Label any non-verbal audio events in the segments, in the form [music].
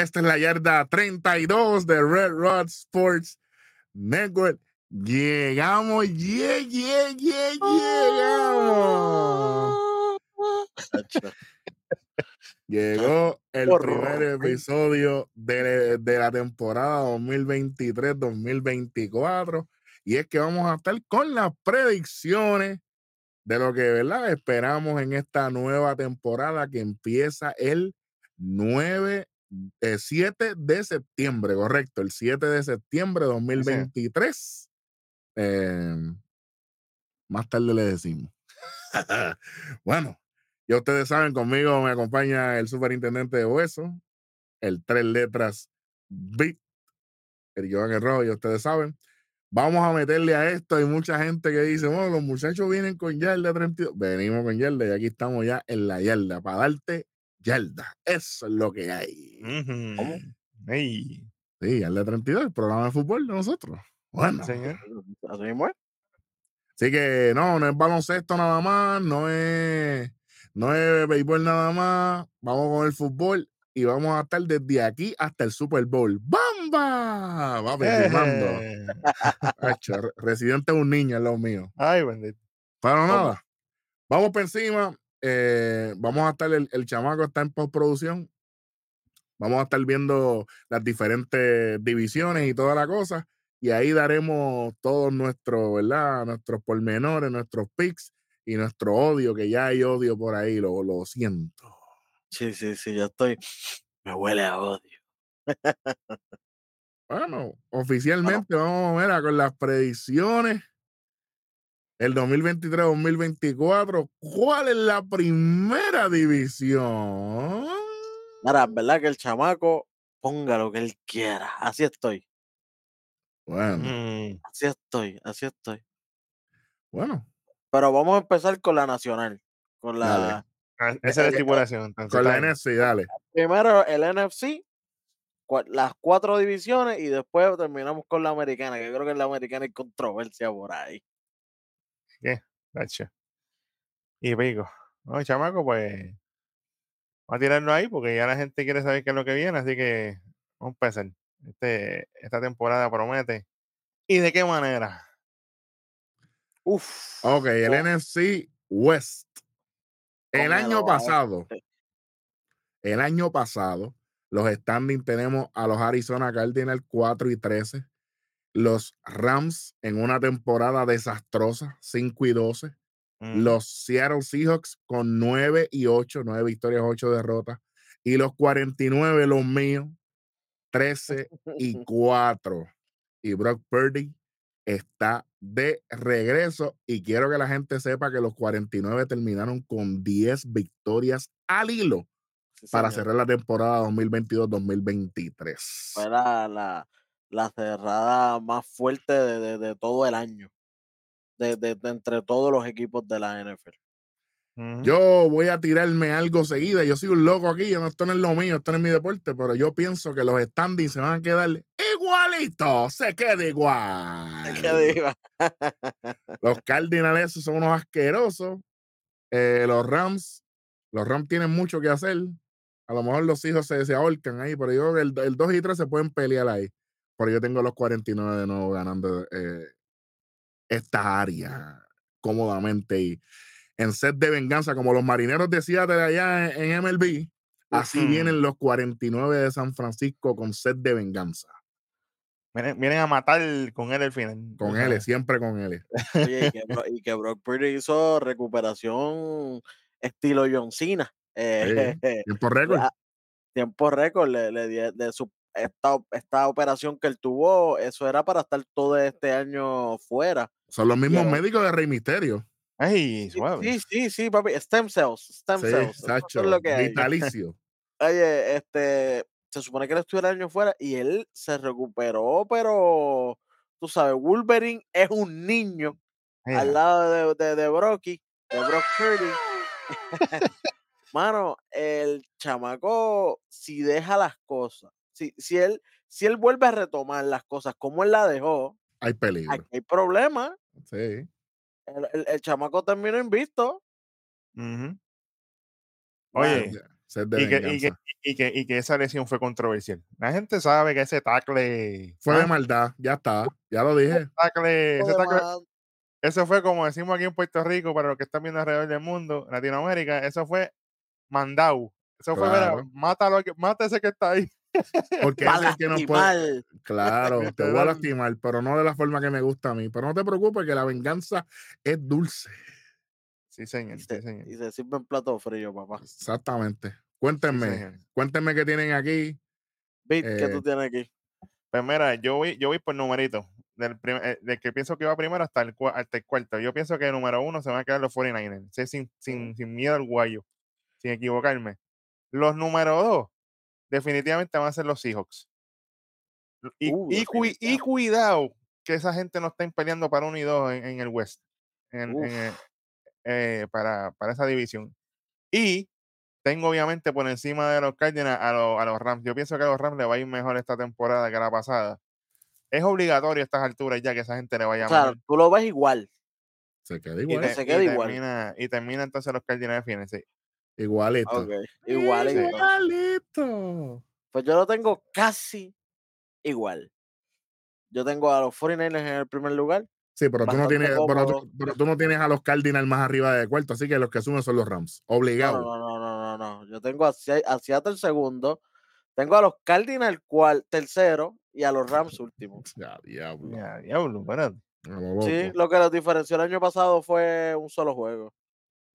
Esta es la yarda 32 de Red Rod Sports Network. Llegamos, yeah, yeah, yeah, llegamos. Llegó el primer episodio de, de la temporada 2023-2024 y es que vamos a estar con las predicciones de lo que ¿verdad? esperamos en esta nueva temporada que empieza el 9, 7 de septiembre, correcto, el 7 de septiembre de 2023. Em, más tarde le decimos. [laughs] bueno, ya ustedes saben, conmigo me acompaña el superintendente de Hueso, el tres letras B, el Joan Rojo, ya ustedes saben. Vamos a meterle a esto. Hay mucha gente que dice, bueno, los muchachos vienen con yarda 32. Venimos con yarda y aquí estamos ya en la yarda para darte yarda. Eso es lo que hay. Sí, yarda 32, el programa de fútbol de nosotros. Bueno. Señor. Así que no, no es baloncesto nada más, no es, no es béisbol nada más. Vamos con el fútbol y vamos a estar desde aquí hasta el Super Bowl. ¡Bamba! Va eh. [laughs] Residente es un niño, es lo mío. Ay, bendito. Para nada. Vamos por encima. Eh, vamos a estar, el, el, chamaco está en postproducción. Vamos a estar viendo las diferentes divisiones y toda la cosa. Y ahí daremos todos nuestros, ¿verdad? Nuestros pormenores, nuestros pics y nuestro odio, que ya hay odio por ahí, lo, lo siento. Sí, sí, sí, ya estoy. Me huele a odio. [laughs] bueno, oficialmente vamos a ver con las predicciones. El 2023-2024, ¿cuál es la primera división? Ahora, ¿verdad que el chamaco ponga lo que él quiera? Así estoy. Bueno. Mm. Así estoy, así estoy. Bueno. Pero vamos a empezar con la nacional. Con la. Ah, esa es la estipulación. Con la NFC, dale. Primero el NFC, las cuatro divisiones y después terminamos con la americana, que creo que en la americana hay controversia por ahí. ¿Qué? Y pico. No, chamaco, pues vamos a tirarlo ahí porque ya la gente quiere saber qué es lo que viene, así que vamos a empezar. Este, esta temporada promete. ¿Y de qué manera? Uf. Ok, el NFC West el año pasado, el año pasado, los standings tenemos a los Arizona Cardinals 4 y 13, los Rams en una temporada desastrosa, 5 y 12, mm. los Seattle Seahawks con 9 y 8, 9 victorias, 8 derrotas, y los 49, los míos, 13 y [laughs] 4. Y Brock Purdy está de regreso y quiero que la gente sepa que los 49 terminaron con 10 victorias al hilo para cerrar la temporada 2022-2023. Fue la, la, cerrada más fuerte de, todo el año, de, entre todos los equipos de la NFL. Yo voy a tirarme algo seguida. Yo soy un loco aquí. Yo no, esto no es lo mío, esto no es mi deporte, pero yo pienso que los standings se van a quedar igualito. Se queda [laughs] igual. Se queda igual. [laughs] los Cardinals son unos asquerosos. Eh, los Rams, los Rams tienen mucho que hacer. A lo mejor los hijos se, se ahorcan ahí, pero yo el, el 2 y 3 se pueden pelear ahí. Pero yo tengo los 49 de nuevo ganando eh, esta área cómodamente. Y en set de venganza, como los marineros de Seattle allá en, MLB, así vienen los 49 de San Francisco con set de venganza. Vienen, a matar con él el final. Con él, siempre con él. [laughs] y, que, Brock Purdy hizo recuperación estilo John Cena. Eh, [laughs] tiempo récord. Tiempo récord de, su esta, esta, operación que él tuvo, eso era para estar todo este año fuera. Son los mismos médicos de Rey Misterio. Ay, sí, sí, sí, papi. Stem cells. Stem cells. es lo que vitalicio. [laughs] Oye, este, se supone que él estuvo el año fuera y él se recuperó, pero tú sabes, Wolverine es un niño al lado de, de, de Brocky, de Brock Purdy. [laughs] Mano, el chamaco, si deja las cosas, si, si, él, si él vuelve a retomar las cosas como él la dejó, hay peligro. Hay, hay problemas. Sí. El, chamaco terminó invisto. Oye, y, que, y, que, y, que, esa lesión fue controversial. La gente sabe que ese tackle. Fue de ¿ah? maldad, ya está, [laughs] ya lo dije. ese tackle, eso fue como decimos aquí en Puerto Rico, para los que están viendo alrededor del mundo, Latinoamérica, eso fue mandau. Eso fue, mira, mátalo, mata ese que está ahí. Porque es el que no puede. Claro, te voy a [laughs] lastimar, pero no de la forma que me gusta a mí. Pero no te preocupes, que la venganza es dulce. Sí, señor. Y se, señor. Y se sirve en plato frío, papá. Exactamente. Cuéntenme, cuéntenme qué tienen aquí. ¿qué tú eh, tienes aquí? Pues mira, yo voy, yo voy por numerito. Del, eh, del, que pienso que va primero hasta el, hasta el cuarto. Yo pienso que el número uno se van a quedar los 49ers. sin, sin, sin miedo al guayo, sin equivocarme. Los número dos, definitivamente van a ser los Seahawks. Y, uh, y, cuidado que esa gente no estén peleando para uno y dos en, el West, en, eh, para, para, esa división. Y tengo obviamente por encima de los Cardinals a, a, los Rams. Yo pienso que a los Rams le va a ir mejor esta temporada que la pasada. Es obligatorio a estas alturas ya que esa gente le vaya Claro, tú lo ves igual. Se queda igual. Y, se queda igual. Termina, y termina entonces los Cardinals de sí. Igualito. Igualito. Igualito. Pues yo lo tengo casi igual. Yo tengo a los 49ers en el primer lugar. Sí, pero tú, no tienes, pero, tú, no tienes a los Cardinals más arriba de cuarto, así que los que suben son los Rams. Obligado. No, no, no, no, no. Yo tengo a, Seattle segundo, tengo a los Cardinals cual, tercero y a los Rams último. [laughs] Ya, diablo. Ya, diablo, Sí, lo que los diferenció el año pasado fue un solo juego.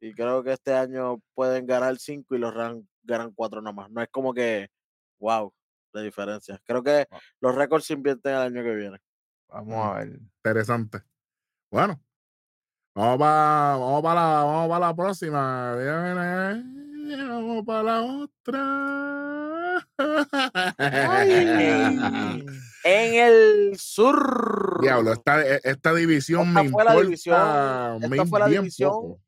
Y creo que este año pueden ganar cinco y los Rams ganan cuatro nomás. No es como que, wow, de diferencia. Creo que los récords se invierten el año que viene. Vamos a ver. Interesante. Bueno, vamos para, vamos para, la, vamos para la próxima. Vamos para la otra. [laughs] en el sur. Diablo, esta, e, esta división me importa, la división, esta fue la división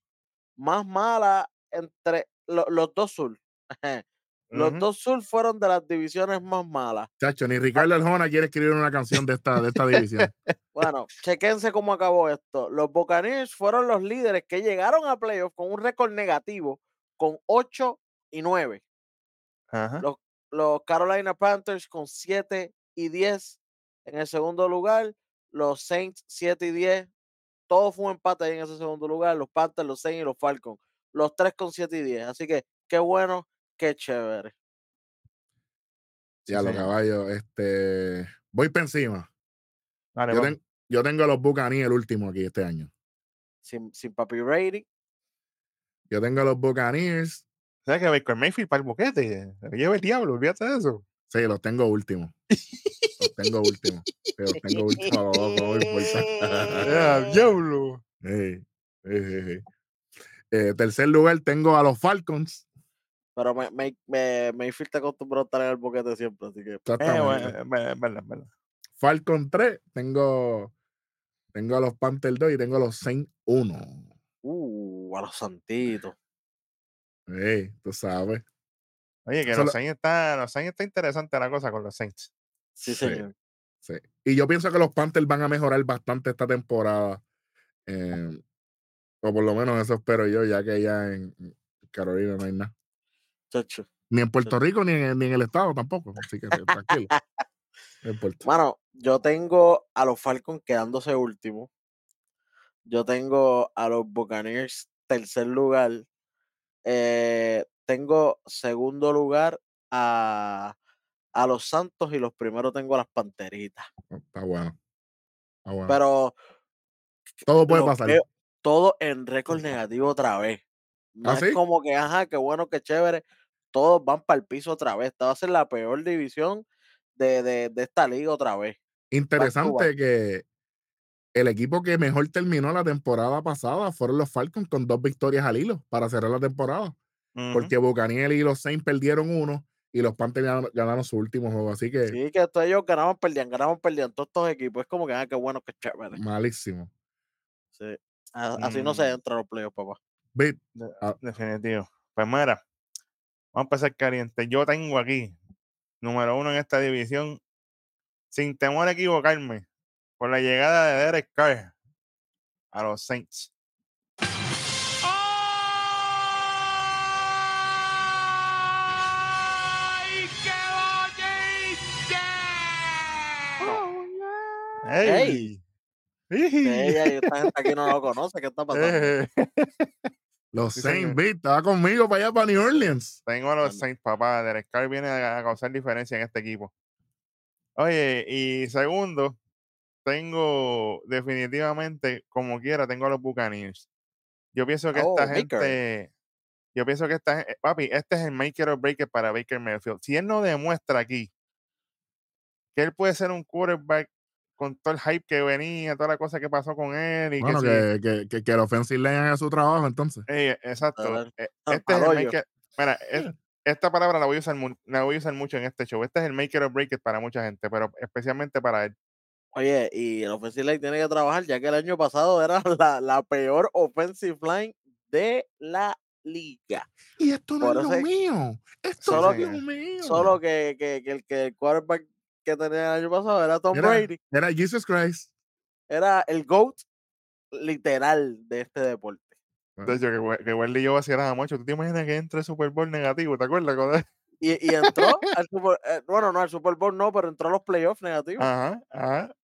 más mala entre los dos sur. [laughs] Los dos sur fueron de las divisiones más malas. Chacho, ni Ricardo Aljona quiere escribir una canción de esta, de esta división. [laughs] bueno, chequense cómo acabó esto. Los Buccaneers fueron los líderes que llegaron a playoffs con un récord negativo, con 8 y 9. Los, los Carolina Panthers con 7 y 10 en el segundo lugar. Los Saints 7 y 10 todo fue un empate ahí en ese segundo lugar, los Panthers, los Saints y los Falcons, los tres con 7 y 10. Así que qué bueno, qué chévere. Ya, los caballos, este, voy para encima. yo, tengo a los Buccaneers el último aquí este año. Sin, sin Papi Brady. Yo tengo a los Buccaneers. ¿Sabes que Baker Mayfield para el boquete? Lleva el diablo, olvídate de eso. Sí, los tengo últimos. los tengo últimos. Los tengo últimos a los dos, no importa. diablo! Eh, tercer lugar tengo a los Falcons. Pero me, me, me, Mayfield te acostumbró a estar en el boquete siempre, así que. Eh, Falcon 3, tengo, tengo a los Panthers 2 y tengo a los Saints 1. Uh, a los santitos. Hey, tú sabes. Oye, que los Saints está, los Saints está interesante la cosa con los Saints. Sí, señor. Sí. Y yo pienso que los Panthers van a mejorar bastante esta temporada. Em, o por lo menos eso espero yo, ya que ya en Carolina no hay nada. Chacho. Ni en Puerto Rico ni en, ni en, el estado tampoco. Así que tranquilo. [laughs] Bueno, yo tengo a los Falcons quedándose último. Yo tengo a los Buccaneers tercer lugar. Eh, tengo segundo lugar a, a, los Santos y los primeros tengo a las Panteritas. Oh, está bueno. Pero todo puede pasar. todo en récord negativo otra vez. No ¿Ah, es como que, ajá, qué bueno, qué chévere. Todos van para el piso otra vez. Esta va a ser la peor división de, de, de esta liga otra vez. Interesante que el equipo que mejor terminó la temporada pasada fueron los Falcons con dos victorias al hilo para cerrar la temporada porque Bucaniel y los Saints perdieron uno y los Panthers ganaron, su último juego. Así que. Sí, que todos ellos ganaban, perdían, ganaban, perdían todos estos equipos. Es como que, ah, qué bueno, qué chévere. Malísimo. Sí. Así no se mm. entra los playoffs, papá. Ah. Definitivo. Pues mira, vamos a empezar caliente. Yo tengo aquí, número uno en esta división, sin temor a equivocarme, por la llegada de Derek Carr a los Saints. ¡Ey! esta gente aquí no lo conoce, ¿qué está pasando? [laughs] Los Saints, Beat, estaba conmigo para allá, para New Orleans. Tengo a los Saints, papá. Derek Carr viene a causar diferencia en este equipo. Oye, y segundo, tengo definitivamente, como quiera, tengo a los Buccaneers. Yo pienso que esta oh, gente, yo pienso que esta, papi, este es el maker or breaker para Baker Mayfield. Si él no demuestra aquí que él puede ser un quarterback con todo el hype que venía, toda la cosa que pasó con él. Y bueno, que, que, que, que, el offensive line haga su trabajo entonces. exacto. E, este es el maker, mira, esta palabra la voy, a usar, la voy a usar mucho en este show. Este es el maker or breaker para mucha gente, pero especialmente para él. Oye, y el offensive line tiene que trabajar, ya que el año pasado era [laughs] la, la peor offensive line de la liga. Y esto no es lo mío. Esto solo es que, lo mío. Solo que, que, que, el, que el quarterback que tenía el año pasado era Tom Brady. Era Jesus Christ. Era el GOAT literal de este deporte. De hecho, que, que Wendy y yo vaciáramos mucho. ¿Tú te imaginas que entre Super Bowl negativo? ¿Te acuerdas? [laughs] Y, y entró al Super eh, bueno, no, al Super Bowl no, pero entró a los playoffs negativos. Ajá, ajá.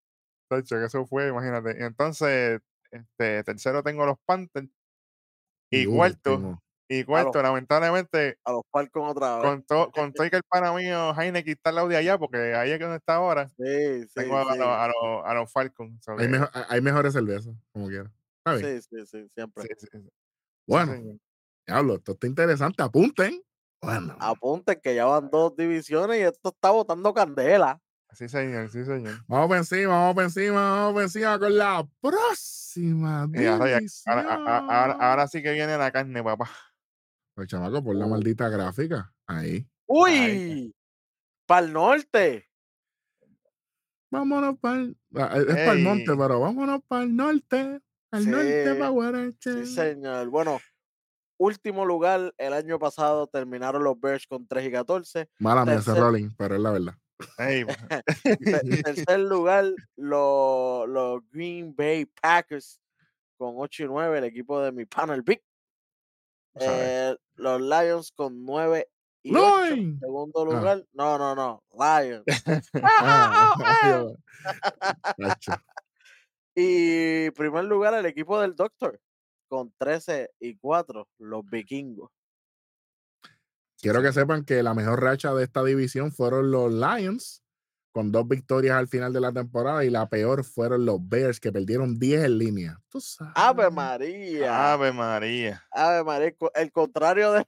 De hecho, que eso fue, imagínate. Y entonces, este, tercero tengo los Panthers. Y, cuarto, y cuarto, lamentablemente. A los Falcons otra vez. Con, todo [laughs] con todo que el pana mío, Jaime, está al lado de allá, porque ahí es donde está ahora. Sí, sí. Tengo a, los, a, los, Falcons. Hay, mejor, hay, mejores cervezas, como quiera. Sí, sí, sí, siempre. Bueno, hablo, esto está interesante. Apunten. Bueno. Apunten que ya van dos divisiones y esto está botando candela. Sí, señor, sí, señor. Vamos por encima, vamos por encima, vamos por encima con la próxima división. Ahora, ahora, sí que viene la carne, papá. Pues chamaco, por la maldita gráfica. Ahí. ¡Uy! Para el norte. Vámonos para el. Ah, es para el monte, pero vámonos para el norte. Al norte, para Guarache. Sí, señor. Bueno, último lugar, el año pasado terminaron los Bears con 3 y 14. Mala mía ese rolling, pero es la verdad. [laughs] [laughs] Tercer lugar, los, los Green Bay Packers con 8 y 9, el equipo de mi panel Big. Eh, los Lions con 9 y 8. Segundo ah. lugar, no, no, no, Lions. [laughs] [laughs] Ah, [laughs] y primer lugar, el equipo del Doctor con 13 y 4, los vikingos. Quiero que sepan que la mejor racha de esta división fueron los Lions, con dos victorias al final de la temporada, y la peor fueron los Bears, que perdieron 10 en línea. Ave María. Ave María. Ave María. El contrario de.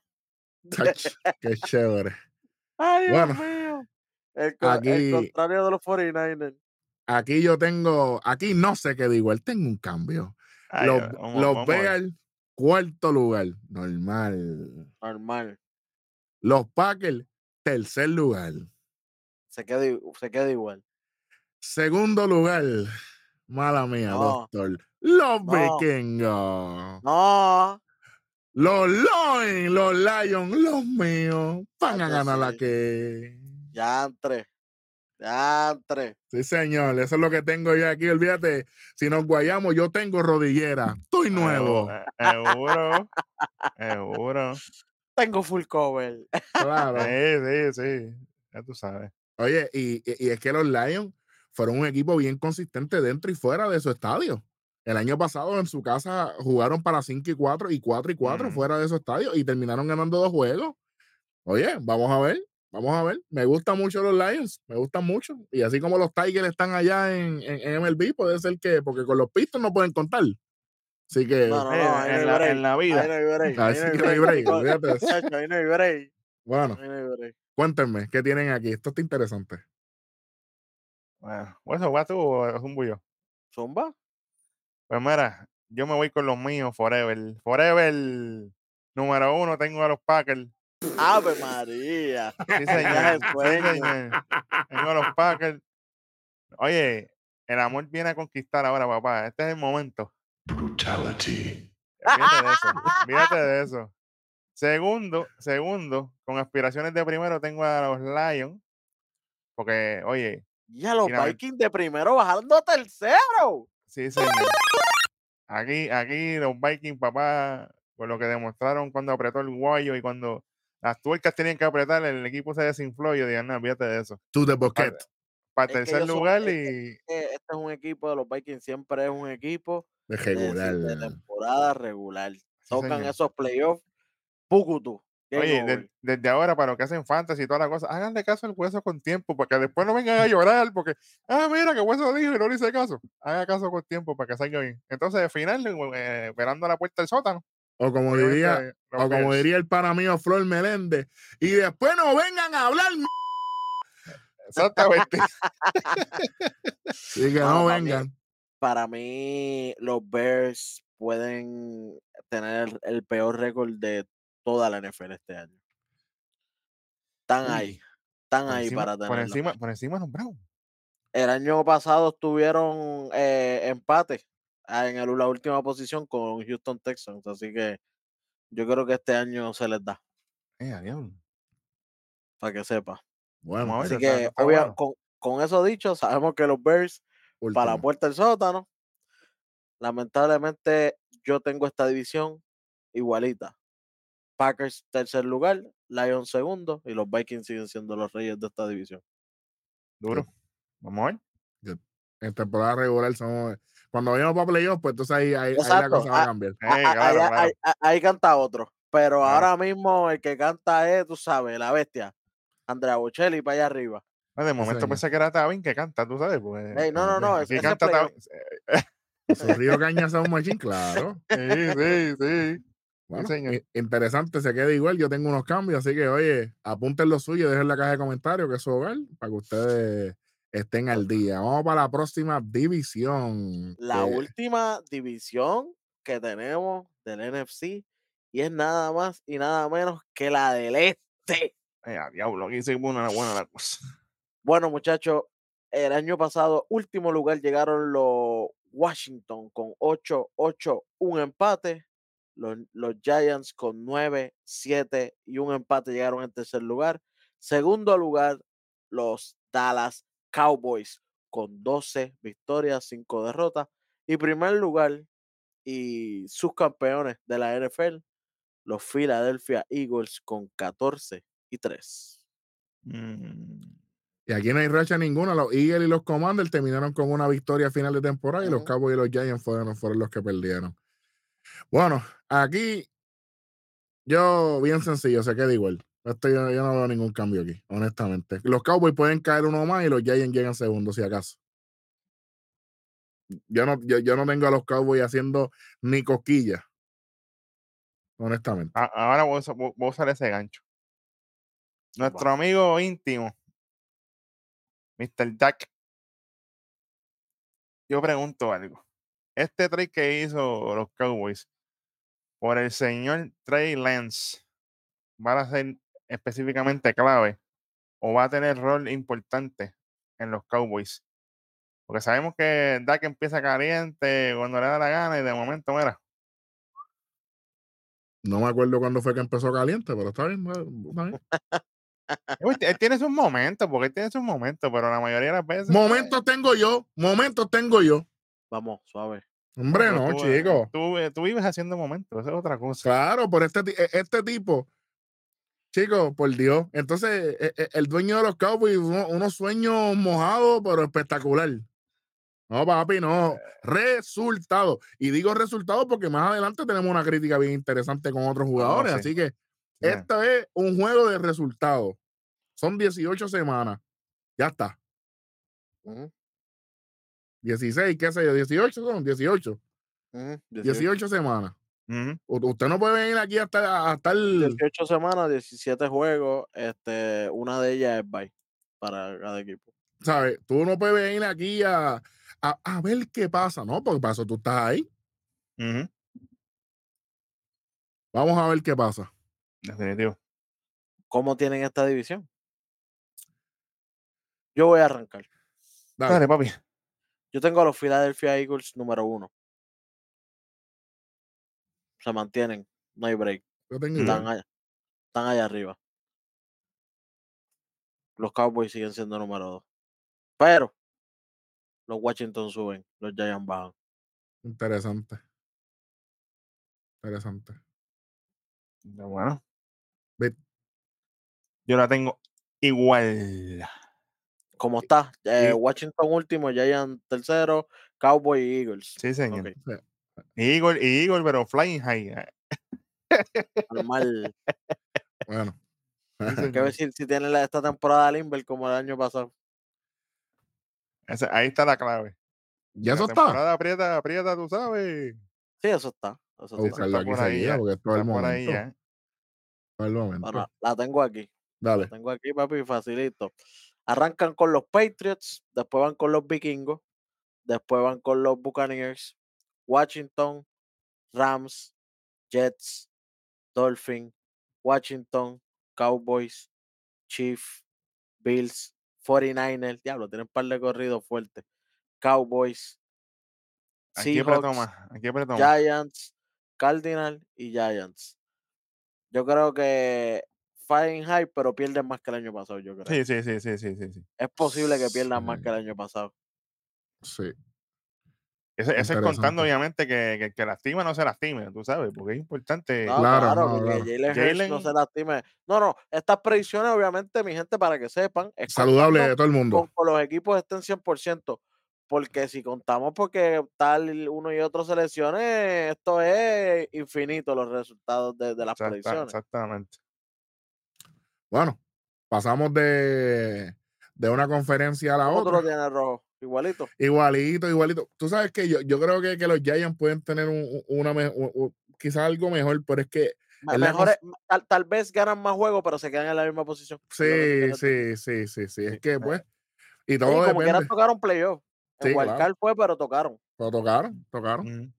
qué chévere. [laughs] Ay, Dios mío. El, contrario de los 49ers. Aquí yo tengo, aquí no sé qué digo, él tengo un cambio. los los Bears, cuarto lugar, normal. Normal. Los Packers, tercer lugar. Se queda, se queda igual. Segundo lugar, mala mía, doctor. Los vikingos. No. Los Lions, los Lions, los míos. Van a ganar la que. Ya entre. Ya entre. Sí, señor. Eso es lo que tengo yo aquí. Olvídate. Si nos guayamos, yo tengo rodillera. Estoy nuevo. Seguro. Seguro. Tengo full cover. Claro. sí, sí, sí. Ya tú sabes. Oye, y, y, es que los Lions fueron un equipo bien consistente dentro y fuera de su estadio. El año pasado en su casa jugaron para 5 y 4 y 4 y 4 fuera de su estadio y terminaron ganando dos juegos. Oye, vamos a ver, vamos a ver. Me gustan mucho los Lions, me gustan mucho. Y así como los Tigers están allá en, en, MLB, puede ser que, porque con los Pistons no pueden contar. Así que. No, no, no, en, la, en, la, vida. Ahí no hay break. Así que no hay break. Ahí no [laughs] hay break. Bueno, cuéntenme, ¿qué tienen aquí? Esto está interesante. Bueno, ¿eso va tú o es un bullo? ¿Zumba? Pues mira, yo me voy con los míos forever. Forever, número uno, tengo a los Packers. ¡Ave María! Sí, [laughs] señor. Tengo a los Packers. Oye, el amor viene a conquistar ahora, papá. Este es el momento. Brutality. Fíjate de eso. Fíjate de eso. Segundo, segundo, con aspiraciones de primero tengo a los Lions. Porque, oye. Y a los Vikings de primero bajando a tercero. Sí, señor. Aquí, aquí los Vikings, papá, por lo que demostraron cuando apretó el guayo y cuando las tuercas tenían que apretar, el equipo se desinfló y yo dije, no, fíjate de eso. Tú de Boquet. para tercer lugar y. este es un equipo de los Vikings, siempre es un equipo de regular. De, temporada regular. Tocan esos playoffs, Pucutu. Oye, desde ahora, para lo que hacen fantasy y toda la cosa, háganle caso al hueso con tiempo, para que después no vengan a llorar, porque, ah, mira, que hueso dijo y no le hice caso. Haga caso con tiempo para que salga bien. Entonces, al final, eh, esperando a la puerta del sótano. O como diría, o como diría el pana mío Flor Meléndez, y después no vengan a hablar. Exactamente. [laughs] [laughs] y que no, vengan. para mí, los Bears pueden tener el peor récord de toda la NFL este año. Están ahí. Están ahí para tener. Por encima, por encima de los Browns. El año pasado estuvieron eh, empate ah, en la última posición con Houston Texans. Así que yo creo que este año se les da. Eh, para que sepa. Bueno, así que con, eso dicho, sabemos que los Bears para la puerta del sótano. Lamentablemente, yo tengo esta división igualita. Packers tercer lugar, Lions segundo y los Vikings siguen siendo los reyes de esta división. Duro. Vamos a ver. En temporada regular somos. Cuando vayamos para playoffs, pues entonces ahí, ahí, la cosa va a cambiar. Ahí, canta otro. Pero ahora mismo el que canta es, tú sabes, la bestia. Andrea Bocelli para allá arriba. de momento pensé que era Tabin que canta, tú sabes. Pues, no, no, no. Si canta Tabin. [laughs] Río Caña un machín, claro. Sí, sí, sí. Bueno, interesante, se queda igual. Yo tengo unos cambios, así que, oye, apunten lo suyo, dejen la caja de comentarios, que es su hogar, para que ustedes estén al día. Vamos para la próxima división. La última división que tenemos del NFC y es nada más y nada menos que la del este. Eh, diablo, aquí se una buena la cosa. Bueno, muchachos, el año pasado, último lugar, llegaron los Washington con 8-8, un empate. Los, Giants con 9, 7 y un empate llegaron en tercer lugar. Segundo lugar, los Dallas Cowboys con 12 victorias, 5 derrotas. Y primer lugar, y sus campeones de la NFL, los Philadelphia Eagles con 14 y 3. Y aquí no hay racha ninguna. Los Eagles y los Commanders terminaron con una victoria final de temporada y los Cowboys y los Giants fueron, fueron los que perdieron. Bueno, aquí yo, bien sencillo, se queda igual. Esto yo, no veo ningún cambio aquí, honestamente. Los Cowboys pueden caer uno más y los Giants llegan segundo, si acaso. Yo no, yo, no tengo a los Cowboys haciendo ni cosquillas. Honestamente. Ahora voy a, usar ese gancho. Nuestro amigo íntimo, Mr. Duck. Yo pregunto algo. Este trade que hizo los Cowboys por el señor Trey Lance va a ser específicamente clave o va a tener rol importante en los Cowboys. Porque sabemos que Dak empieza caliente cuando le da la gana y de momento, mira. No me acuerdo cuándo fue que empezó caliente, pero está bien. Está bien. [laughs] Él tiene sus momentos, porque él tiene sus momentos, pero la mayoría de las veces. Momentos tengo yo, momentos tengo yo. Vamos, suave. Hombre, no, chico. Tú, tú, vives haciendo momentos, eso es otra cosa. Claro, por este, e, este tipo, chico, por Dios. Entonces, e, e, el dueño de los Cowboys, unos sueños mojados, pero espectacular. No, papi, no. Eh. Resultado. Y digo resultado porque más adelante tenemos una crítica bien interesante con otros jugadores. Así que esto es un juego de resultados. Son 18 semanas. Ya está. 16, qué sé yo, 18 son, 18. 18. semanas. Usted no puede venir aquí hasta, hasta el... 18 semanas, 17 juegos, este, una de ellas es bye para cada equipo. ¿Sabes? Tú no puedes venir aquí a, a, ver qué pasa, ¿no? Porque para eso tú estás ahí. Vamos a ver qué pasa. Definitivo. ¿Cómo tienen esta división? Yo voy a arrancar. Dale, papi. Yo tengo a los Philadelphia Eagles número uno. Se mantienen, no hay break. están, allá, están allá arriba. Los Cowboys siguen siendo número dos. Pero los Washington suben, los Giants bajan. Interesante. Interesante. Bueno. Yo la tengo igual. ¿Cómo está? Eh, Washington último, Giants tercero, Cowboy y Eagles. Sí, señor. Eagle, y Eagle, pero flying high. Eh. Normal. bueno. Hay que ver si, si tiene esta temporada Limber como el año pasado. ahí está la clave. Ya eso está. Temporada aprieta, aprieta, tú sabes. Sí, eso está. Eso sí, está por ahí, ya, porque es todo el momento. Ahí, ya. el momento. Bueno, la tengo aquí. Dale. La tengo aquí, papi, facilito. Arrancan con los Patriots, después van con los Vikingos, después van con los Buccaneers, Washington, Rams, Jets, Dolphins, Washington, Cowboys, Chiefs, Bills, 49ers, diablo, tienen un par de corridos fuertes. Cowboys, Seahawks, Giants, Cardinal y Giants. Yo creo que High, pero pierden más que el año pasado, yo creo. Sí, sí, sí, sí, sí, sí. Es posible que pierdan más que el año pasado. Sí. Ese, es contando, obviamente, que, que, lastime no se lastime, tú sabes, porque es importante. claro, claro, que Jalen no se lastime. No, no, estas predicciones, obviamente, mi gente, para que sepan. Es Saludable de todo el mundo. Con, los equipos estén 100%. Porque si contamos porque tal uno y otro selecciones, esto es infinito los resultados de, las predicciones. Exactamente. Bueno, pasamos de, de una conferencia a la otra. tiene rojo? Igualito. Igualito, igualito. Tú sabes que yo, yo creo que, que los Giants pueden tener una quizás algo mejor, pero es que. Mejor, tal, vez ganan más juegos, pero se quedan en la misma posición. Sí, sí, sí, sí, sí. Es que, pues. Y todo sí, como depende. tocaron playoff. Sí, fue, pero tocaron. Pero tocaron, tocaron.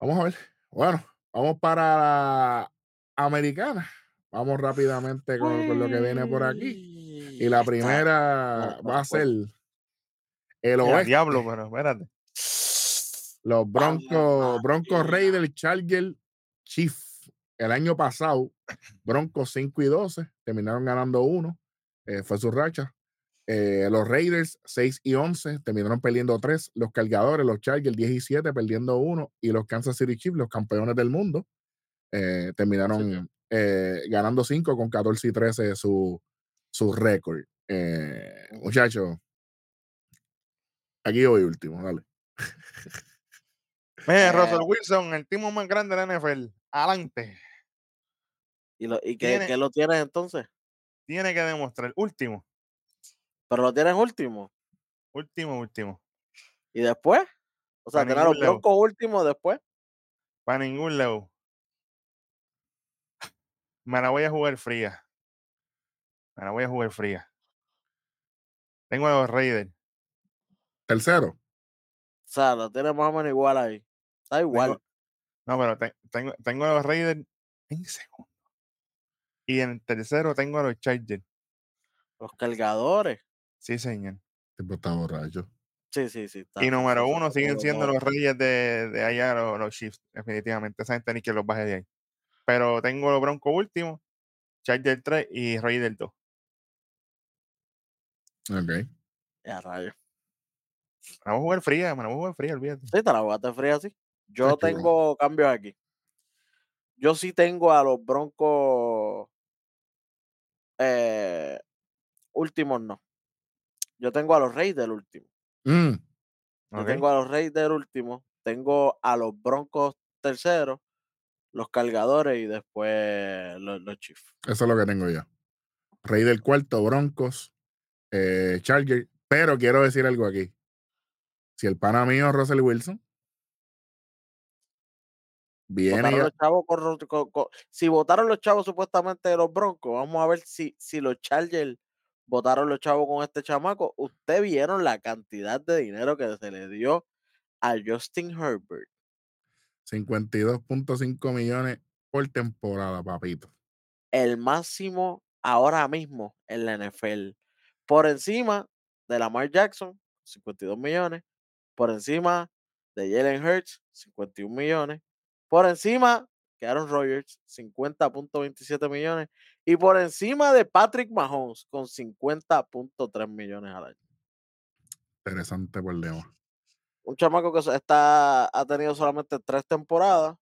Vamos a ver. Bueno, vamos para la americana. Vamos rápidamente con, lo que viene por aquí. Y la primera va a ser el oeste. diablo, pero espérate. Los Broncos, Broncos Raiders, Charger, Chief. El año pasado, Broncos 5 y 12, terminaron ganando uno. Eh, fue su racha. Eh, los Raiders 6 y 11 terminaron perdiendo 3. Los Cargadores, los Chargers 10 y 7 perdiendo 1. Y los Kansas City Chiefs, los campeones del mundo, eh, terminaron eh, ganando 5 con 14 y 13 su, su récord. muchachos, aquí voy último, dale. [laughs] Russell Wilson, el timo más grande de la NFL. Adelante. ¿Y, lo, y qué, lo tienes entonces? Tiene que demostrar. Último. Pero lo tienes último. Último, último. ¿Y después? O sea, tener los Broncos último después. Para ningún lado. Me la voy a jugar fría. Me la voy a jugar fría. Tengo a los Raiders. Tercero. O sea, lo tienes más o menos igual ahí. Está igual. no, pero tengo, tengo a los Raiders en segundo. Y en tercero tengo a los Chargers. Los cargadores. Sí, señor. Tipo está borracho. Sí, sí, sí. y número uno siguen siendo los reyes de, de allá, los, los, Chiefs, definitivamente. Esa gente ni que los baje de ahí. Pero tengo los Broncos último, Charger 3 y Rey del 2. Ok. Ya, rayo. Vamos a jugar fría, me voy a jugar fría, olvídate. Sí, te la voy a hacer fría, sí. Yo tengo cambios aquí. Yo sí tengo a los Broncos eh, últimos, no. Yo tengo a los Reyes del último. Mm. Yo tengo a los Reyes del último. Tengo a los Broncos terceros, los Cargadores y después los, los Chiefs. Eso es lo que tengo yo. Rey del cuarto, Broncos, eh, Charger. Pero quiero decir algo aquí. Si el pana mío Russell Wilson viene. Los chavos si votaron los chavos supuestamente de los Broncos, vamos a ver si, si los Chargers votaron los chavos con este chamaco. Ustedes vieron la cantidad de dinero que se le dio a Justin Herbert. 52.5 millones por temporada, papito. El máximo ahora mismo en la NFL. Por encima de Lamar Jackson, 52 millones. Por encima de Jalen Hurts, 51 millones. Por encima que Aaron Rodgers, 50.27 millones. Y por encima de Patrick Mahomes, con 50.3 millones al año. Interesante problema. Un chamaco que está, ha tenido solamente tres temporadas.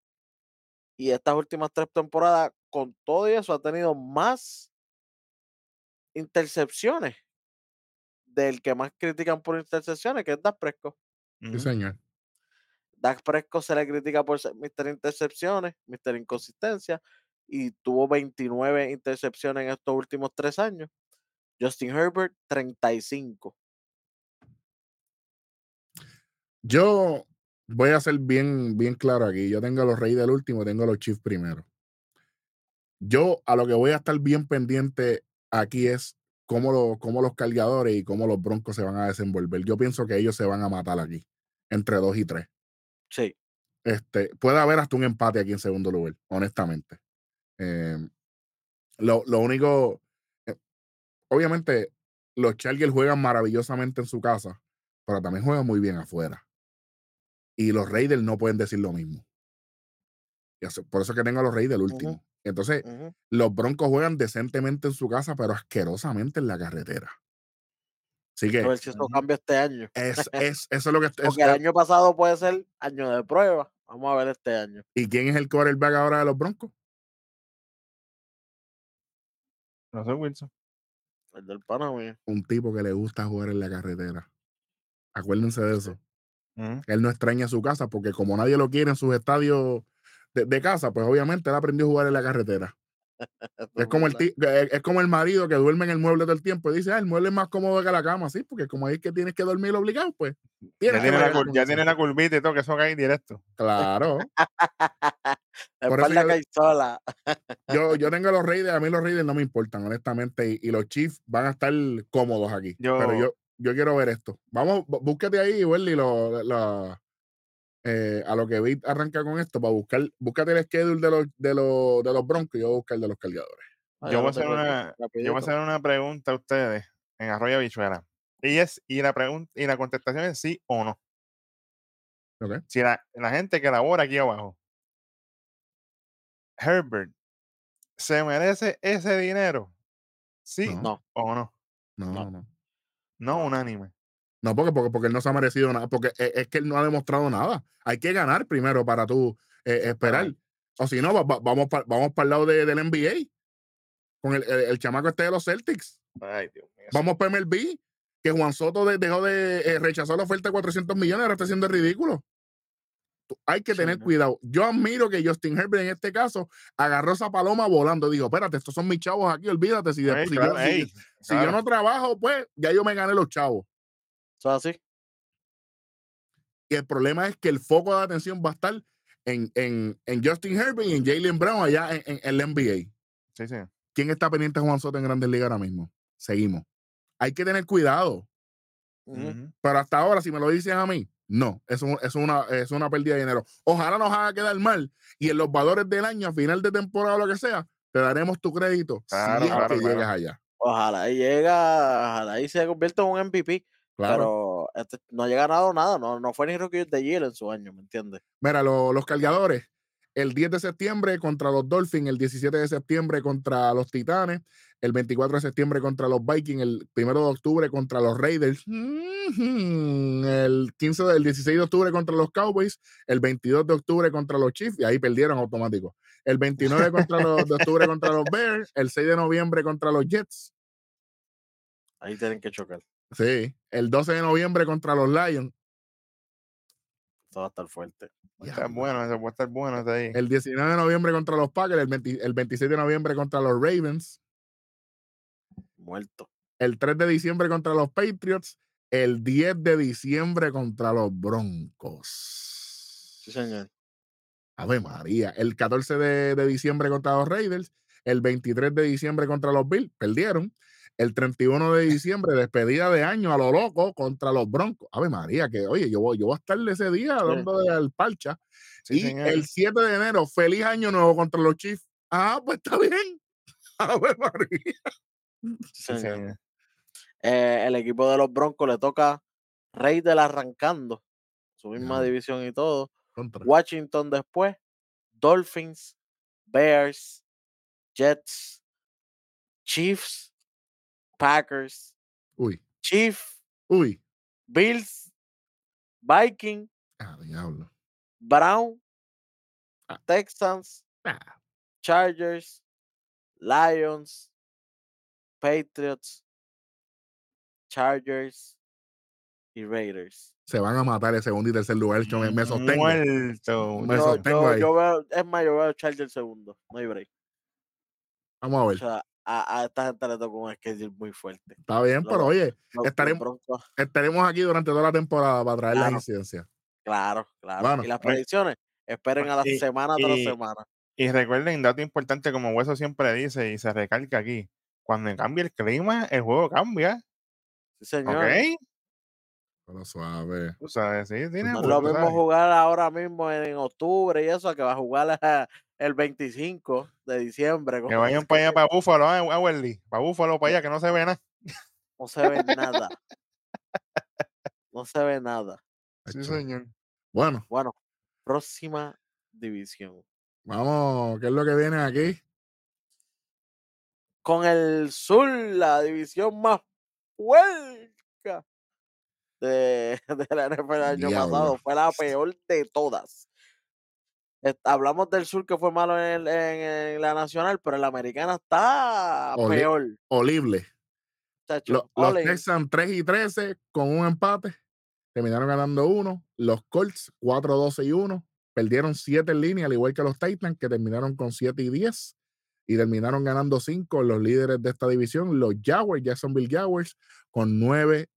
Y estas últimas tres temporadas, con todo eso, ha tenido más intercepciones del que más critican por intercepciones, que es Dak Prescott. Sí, señor. Dak Prescott se le critica por ser Mr. Intercepciones, Mr. Inconsistencia, y tuvo 29 intercepciones en estos últimos tres años. Justin Herbert, 35. Yo voy a ser bien, bien claro aquí. Yo tengo a los Reyes del último, tengo a los Chiefs primero. Yo a lo que voy a estar bien pendiente aquí es cómo, lo, cómo los cargadores y cómo los broncos se van a desenvolver. Yo pienso que ellos se van a matar aquí, entre dos y tres. Sí. Este, puede haber hasta un empate aquí en segundo lugar, honestamente. Em, lo, lo, único, eh, obviamente, los Chargers juegan maravillosamente en su casa, pero también juegan muy bien afuera. Y los Raiders no pueden decir lo mismo. Por eso que tengo a los Raiders del último. Entonces, los Broncos juegan decentemente en su casa, pero asquerosamente en la carretera. Así que. A ver si eso cambia este año. Es, [laughs] es, eso es lo que. Porque el año pasado puede ser año de prueba. Vamos a ver este año. ¿Y quién es el quarterback ahora de los Broncos? No sé, Wilson. El del Panamá. Un tipo que le gusta jugar en la carretera. Acuérdense de eso. Él no extraña su casa porque como nadie lo quiere en sus estadios de, casa, pues obviamente él aprendió a jugar en la carretera. [laughs] es, como el es, como el marido que duerme en el mueble todo el tiempo y dice, ah, el mueble es más cómodo que la cama, sí, porque como es que tienes que dormir obligado, pues. ya, tiene la, ya tiene la, curvita y todo, que eso cae directo. Claro. [laughs] Por eso yo, sola. yo, [laughs] yo tengo los Raiders, a mí los Raiders no me importan, honestamente, y, los Chiefs van a estar cómodos aquí. pero yo, yo quiero ver esto. Vamos, búsquete ahí, Welly, lo, lo, eh, a lo que vi arranca con esto, para buscar, búscate el schedule de los, de los, de los broncos y yo voy a buscar de los cargadores. Ah, yo, voy a hacer una, yo voy a hacer una pregunta a ustedes en Arroyo Bichuela. Y es, y la pregunta, y la contestación es sí o no. Okay. Si la, la gente que labora aquí abajo, Herbert, ¿se merece ese dinero? ¿Sí no. o no? No, no. no. No, unánime. No, porque, porque, porque él no se ha merecido nada, porque e, es, que él no ha demostrado nada. Hay que ganar primero para tú eh, esperar. O si no, vamos, para vamos para el lado de, del NBA, con el, el, chamaco este de los Celtics. Ay, Dios mío. Vamos para MLB, que Juan Soto dejó de eh, rechazar la oferta de 400 millones, ahora está haciendo ridículo. Hay que tener cuidado. Yo admiro que Justin Herbert en este caso agarró esa paloma volando. Dijo, espérate, estos son mis chavos aquí, olvídate. Si, si, yo, no trabajo, pues ya yo me gané los chavos. ¿Eso así? Y el problema es que el foco de atención va a estar en, en, en Justin Herbert y en Jalen Brown allá en, en, el NBA. Sí, sí. ¿Quién está pendiente de Juan Soto en Grandes Ligas ahora mismo? Seguimos. Hay que tener cuidado. Pero hasta ahora, si me lo dicen a mí, no, eso es, una, es una pérdida de dinero. Ojalá nos haga quedar mal y en los valores del año, a final de temporada o lo que sea, te daremos tu crédito si que allá. Ojalá y llega, ojalá y se convierta en un MVP. Pero este, no ha llegado nada, no, no fue ni rookie de Year en su año, ¿me entiendes? Mira, los cargadores, el 10 de septiembre contra los Dolphins, el 17 de septiembre contra los Titanes, el 24 de septiembre contra los Vikings, el 1 de octubre contra los Raiders, el 15 del 16 de octubre contra los Cowboys, el 22 de octubre contra los Chiefs, y ahí perdieron automático. El 29 contra los, de octubre contra los Bears, el 6 de noviembre contra los Jets. Ahí tienen que chocar. Sí, el 12 de noviembre contra los Lions. Esto va a estar fuerte. Va a estar bueno, eso puede estar bueno. ahí. El 19 de noviembre contra los Packers, el, el 26 de noviembre contra los Ravens. Muerto. El 3 de diciembre contra los Patriots. El 10 de diciembre contra los Broncos. Sí, señor. Ave María. El 14 de, de diciembre contra los Raiders. El 23 de diciembre contra los Bills. Perdieron el 31 de [laughs] diciembre, despedida de año a lo loco contra los Broncos. Ave María, que oye, yo voy, yo voy a estar ese día dando al parcha. y el 7 de enero, feliz año nuevo contra los Chiefs. Ah, pues está bien. [laughs] Ave María. Eh, el equipo de los Broncos le toca Rey del Arrancando, su misma división y todo. Washington después, Dolphins, Bears, Jets, Chiefs, Packers, Uy. Chief, Uy. Bills, Viking, ah, diablo. Brown, ah. Texans, ah. Chargers, Lions, Patriots, Chargers y Raiders. Se van a matar el segundo y tercer lugar. Yo me, me sostengo. Muerto. Me Yo, sostengo yo, ahí. yo veo, es más, yo veo Chargers segundo. No hay break. Vamos a O ver. sea, a, a esta gente le tocó un schedule muy fuerte. Está bien, lo- pero oye, Estaremos- aquí durante toda la temporada para traer las Claro. incidencias. claro, claro. Bueno, y las predicciones, esperen a la y- semana tras y- semana. Y recuerden, dato importante, como Hueso siempre dice y se recalca aquí, cuando cambia el clima, el juego cambia. Sí, señor. ¿Ok? Pero suave. Tú sabes, sí, tiene No es juego, lo mismo sabes. jugar ahora mismo en octubre y eso, que va a jugar a- el 25 de diciembre. Que vayan para allá, para Búfalo, a a Welly, para Búfalo, para allá, que no se ve nada. No se ve nada. No se ve nada. Sí, señor. Bueno, Bueno, próxima división. vamos, ¿qué es lo que viene aquí? Con el sur, la división más huelga de, [laughs] de la NFL el año Diablo. pasado. Fue la peor de todas. Hablamos del sur que fue malo en, el- en- en la nacional, pero en la americana está Oli- peor. Olible. chacho. Lo- los. Texans 3 y 13 con un empate. Terminaron ganando uno. Los Colts 4, 12 y 1. Perdieron 7 en línea, al igual que los Titans, que terminaron con 7 y 10. Y terminaron ganando 5 los líderes de esta división, los Jaguars, Jacksonville Jaguars, con 9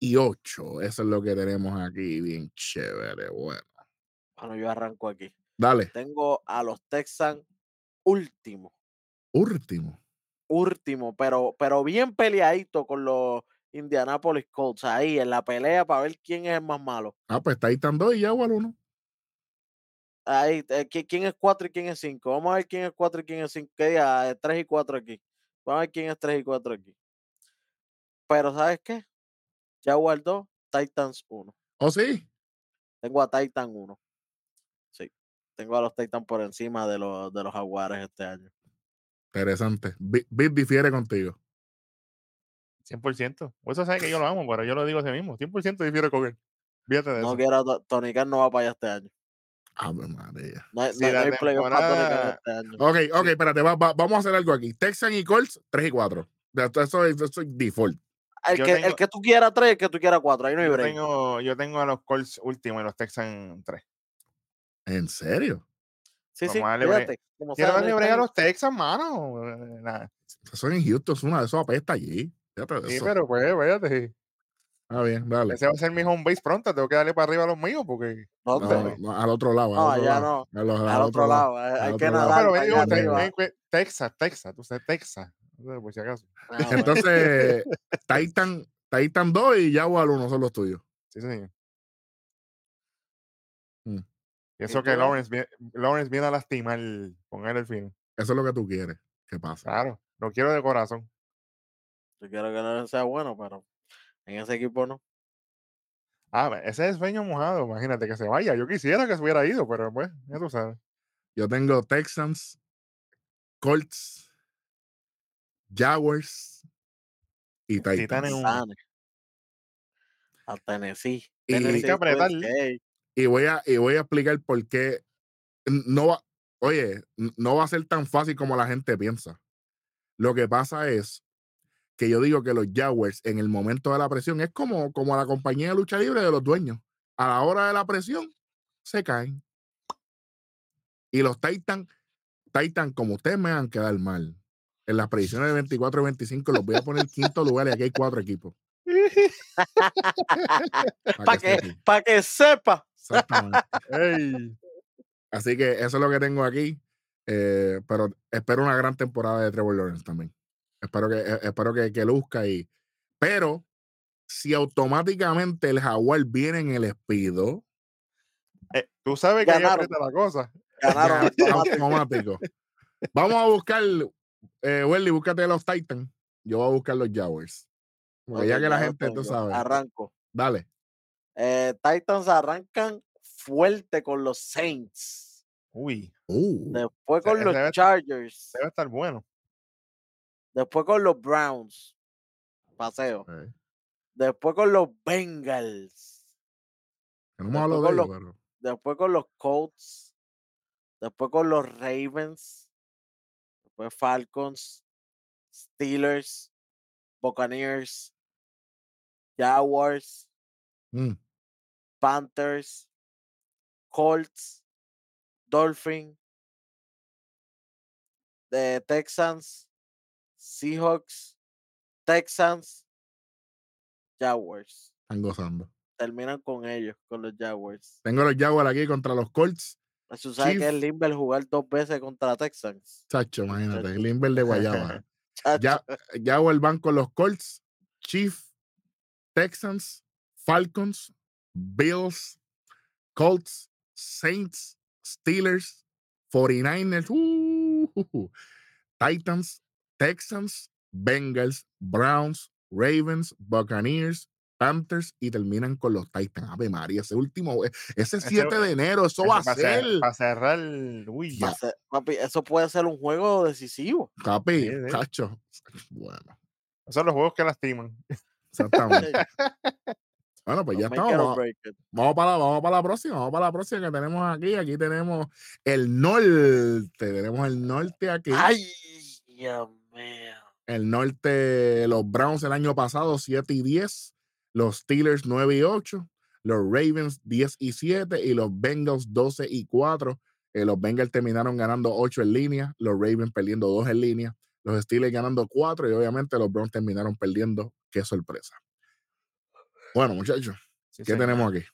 y 8. Eso es lo que tenemos aquí, bien chévere. Bueno, Bueno, yo arranco aquí. dale, Tengo a los Texans último, último. último, pero, pero bien peleadito con los Indianapolis Colts ahí en la pelea para ver quién es el más malo. Ah, pues Titan 2 y Jaguar 1. Ahí, eh, qui- quién es 4 y quién es 5. Vamos a ver quién es 4 y quién es 5. ¿Qué día? 3 y 4 aquí. Vamos a ver quién es 3 y 4 aquí. Pero ¿sabes qué? Jaguar 2, Titans 1. ¿Oh, sí? Tengo a Titan 1. Sí. Tengo a los Titans por encima de los, de los Jaguares este año. Interesante. Bit difiere contigo. 100%. Hueso sabe que yo lo amo, pero yo lo digo así mismo. 100% difiero con él. Fíjate de No eso. quiero, a Tony Khan no va para allá este año. Ave María. No no no hay temporada- este año. Ok, ok, espérate, va- va- vamos a hacer algo aquí. Texan y Colts, 3 y 4. Eso es, eso es default. El que, tengo- el que tú quieras 3, el que tú quieras 4. Ahí no hay Yo break. tengo, yo tengo a los Colts últimos y los Texans 3. ¿En serio? Sí, sí, break. fíjate. Quiero darle el brega a los Texans, mano. Eh, nada. Eso en Houston es una de esos apesta allí. Fíjate de Sí, eso. pero pues, fíjate. Ah, bien, dale. Ese va a ser mi home base pronto. Tengo que darle para arriba a los míos porque. ¿Dónde? No, no, al otro lado. Al No, otro allá lado. Al, al Al otro lado. eh, Hay que nadar. pero Texas, Texas. Tú sabes, Texas. No sé, Por si acaso. Ah. [laughs] Entonces, [laughs] Titan, Titan 2 y Jaguar 1 son los tuyos. Sí, señor. Mm. Y eso ¿Y que? Lawrence, viene- Lawrence viene a lastimar con él el fin. Eso es lo que tú quieres que pase. Claro, lo quiero de corazón. Yo quiero que no sea bueno, pero en ese equipo no. Ah, ese es sueño mojado. Imagínate que se vaya. Yo quisiera que se hubiera ido, pero pues, ya tú sabes. Yo tengo Texans, Colts, Jaguars y Titans. Titanes. A Tennessee. Y- Tennessee que apretar. Twins, ey, Y voy a, y voy a explicar por qué no va, oye, no va a ser tan fácil como la gente piensa. Lo que pasa es que yo digo que los Jaguars en el momento de la presión es como, como la compañía de lucha libre de los dueños. A la hora de la presión se caen. Y los Titans, Titan, como ustedes me van a quedar mal, en las predicciones de 24 y 25 los voy a poner quinto lugar y aquí hay cuatro equipos. [laughs] Para que, pa' que sepa. Exactamente. [laughs] Ey, Así que eso es lo que tengo aquí. eh, pero espero una gran temporada de Trevor Lawrence también. Espero que, eh, espero que, que luzca y. Pero si automáticamente el Jaguar viene en el Espido, eh, tú sabes que ahí Ganaron. la cosa. Ganaron. automático. Vamos a buscar, eh, Welly, búscate los Titans. Yo voy a buscar los Jaguars. Porque ya que la gente, tú sabes. Arranco. Dale. Eh, Titans arrancan fuerte con los Saints. Uy, Uh, Después con los debe- Chargers. debe estar bueno. Después con los Browns. Paseo. Después con los Bengals. No hemos hablado de con ellos, los- pero. Después con los Colts. Después con los Ravens. Después Falcons. Steelers. Buccaneers. Jaguars, Mm. Panthers, Colts, Dolphins, de Texans, Seahawks, Texans, Jaguars. Están gozando. Terminan con ellos, con los Jaguars. Tengo los Jaguars aquí contra los Colts. Tú sabes que es. Limber jugar dos veces contra Texans. Chacho, imagínate. Chacho. Limber de Guayaba. [laughs] Ya, Jaguars van con los Colts, Chief, Texans, Falcons, Bills, Colts, Saints, Steelers, 49ers, uh, [laughs] Titans, Texans, Bengals, Browns, Ravens, Buccaneers, Panthers y terminan con los Titans. Ave María, ese último, e, ese 7 de enero, eso va a ser. Para cerrar, uy, Ya. Va a ser- papi, eso puede ser un juego decisivo. Sí, sí. cacho. [laughs] Bueno, Esos son los juegos que lastiman. exactamente. [laughs] Bueno, pues ya estamos. Vamos, para, la- vamos para la próxima. Vamos para la próxima que tenemos aquí. Aquí tenemos el norte. Tenemos el norte aquí. Ay, mío. El norte, los Browns el año pasado 7 y 10. Los Steelers 9 y 8. Los Ravens 10 y 7. Y los Bengals 12 y 4. Eh, los Bengals terminaron ganando 8 en línea. Los Ravens perdiendo 2 en línea. Los Steelers ganando 4. Y obviamente los Browns terminaron perdiendo. Qué sorpresa. Bueno, muchachos, Sí, ¿qué señor. tenemos aquí?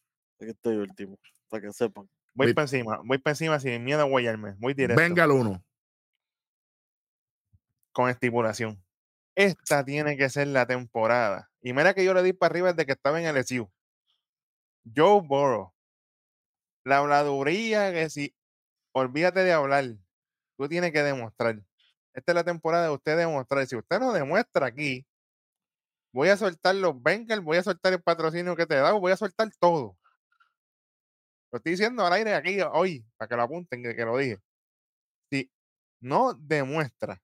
Aquí estoy último, para que sepan. Voy Voy- para encima, voy para encima sin miedo a guayarme. Voy directo. Bengal 1. Con estipulación. Esta tiene que ser la temporada. Y mira que yo le di para arriba desde que estaba en el SU. Joe Burrow. La habladuría que si. Olvídate de hablar. Tú tienes que demostrar. Esta es la temporada de usted demostrar. Si usted no demuestra aquí, voy a soltar los Bengals, voy a soltar el patrocinio que te he dado, voy a soltar todo. Lo estoy diciendo al aire aquí hoy, para que lo apunten, que, que lo dije. Si no demuestra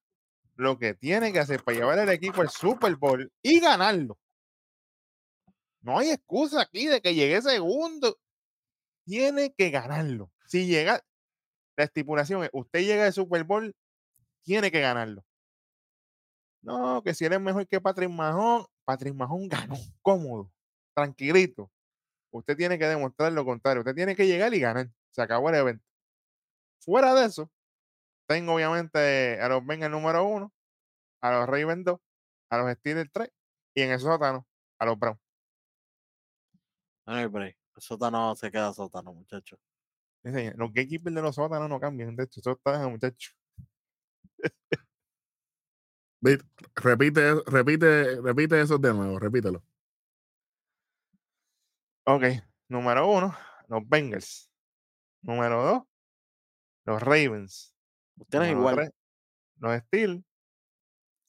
lo que tiene que hacer para llevar el equipo al Super Bowl y ganarlo. No hay excusa aquí de que llegue segundo. Tiene que ganarlo. Si llega, la estipulación es, usted llega al Super Bowl, tiene que ganarlo. No, que si eres mejor que Patrick Mahón, Patrick Mahón ganó, cómodo, tranquilito. Usted tiene que demostrar lo contrario. Usted tiene que llegar y ganar. Se acabó el evento. Fuera de eso, tengo obviamente a los Bengals número uno, a los Ravens 2, a los Steelers 3 y en el sótano a los Browns. No. El sótano se queda sótano, muchachos. Los gatekeepers de los sótanos no cambian. De hecho, eso está, muchachos. [laughs] Repite, repite, repite eso de nuevo, repítelo. Ok, número uno, los Bengals. Número dos, los Ravens. Ustedes Número igual. tres, los Steelers.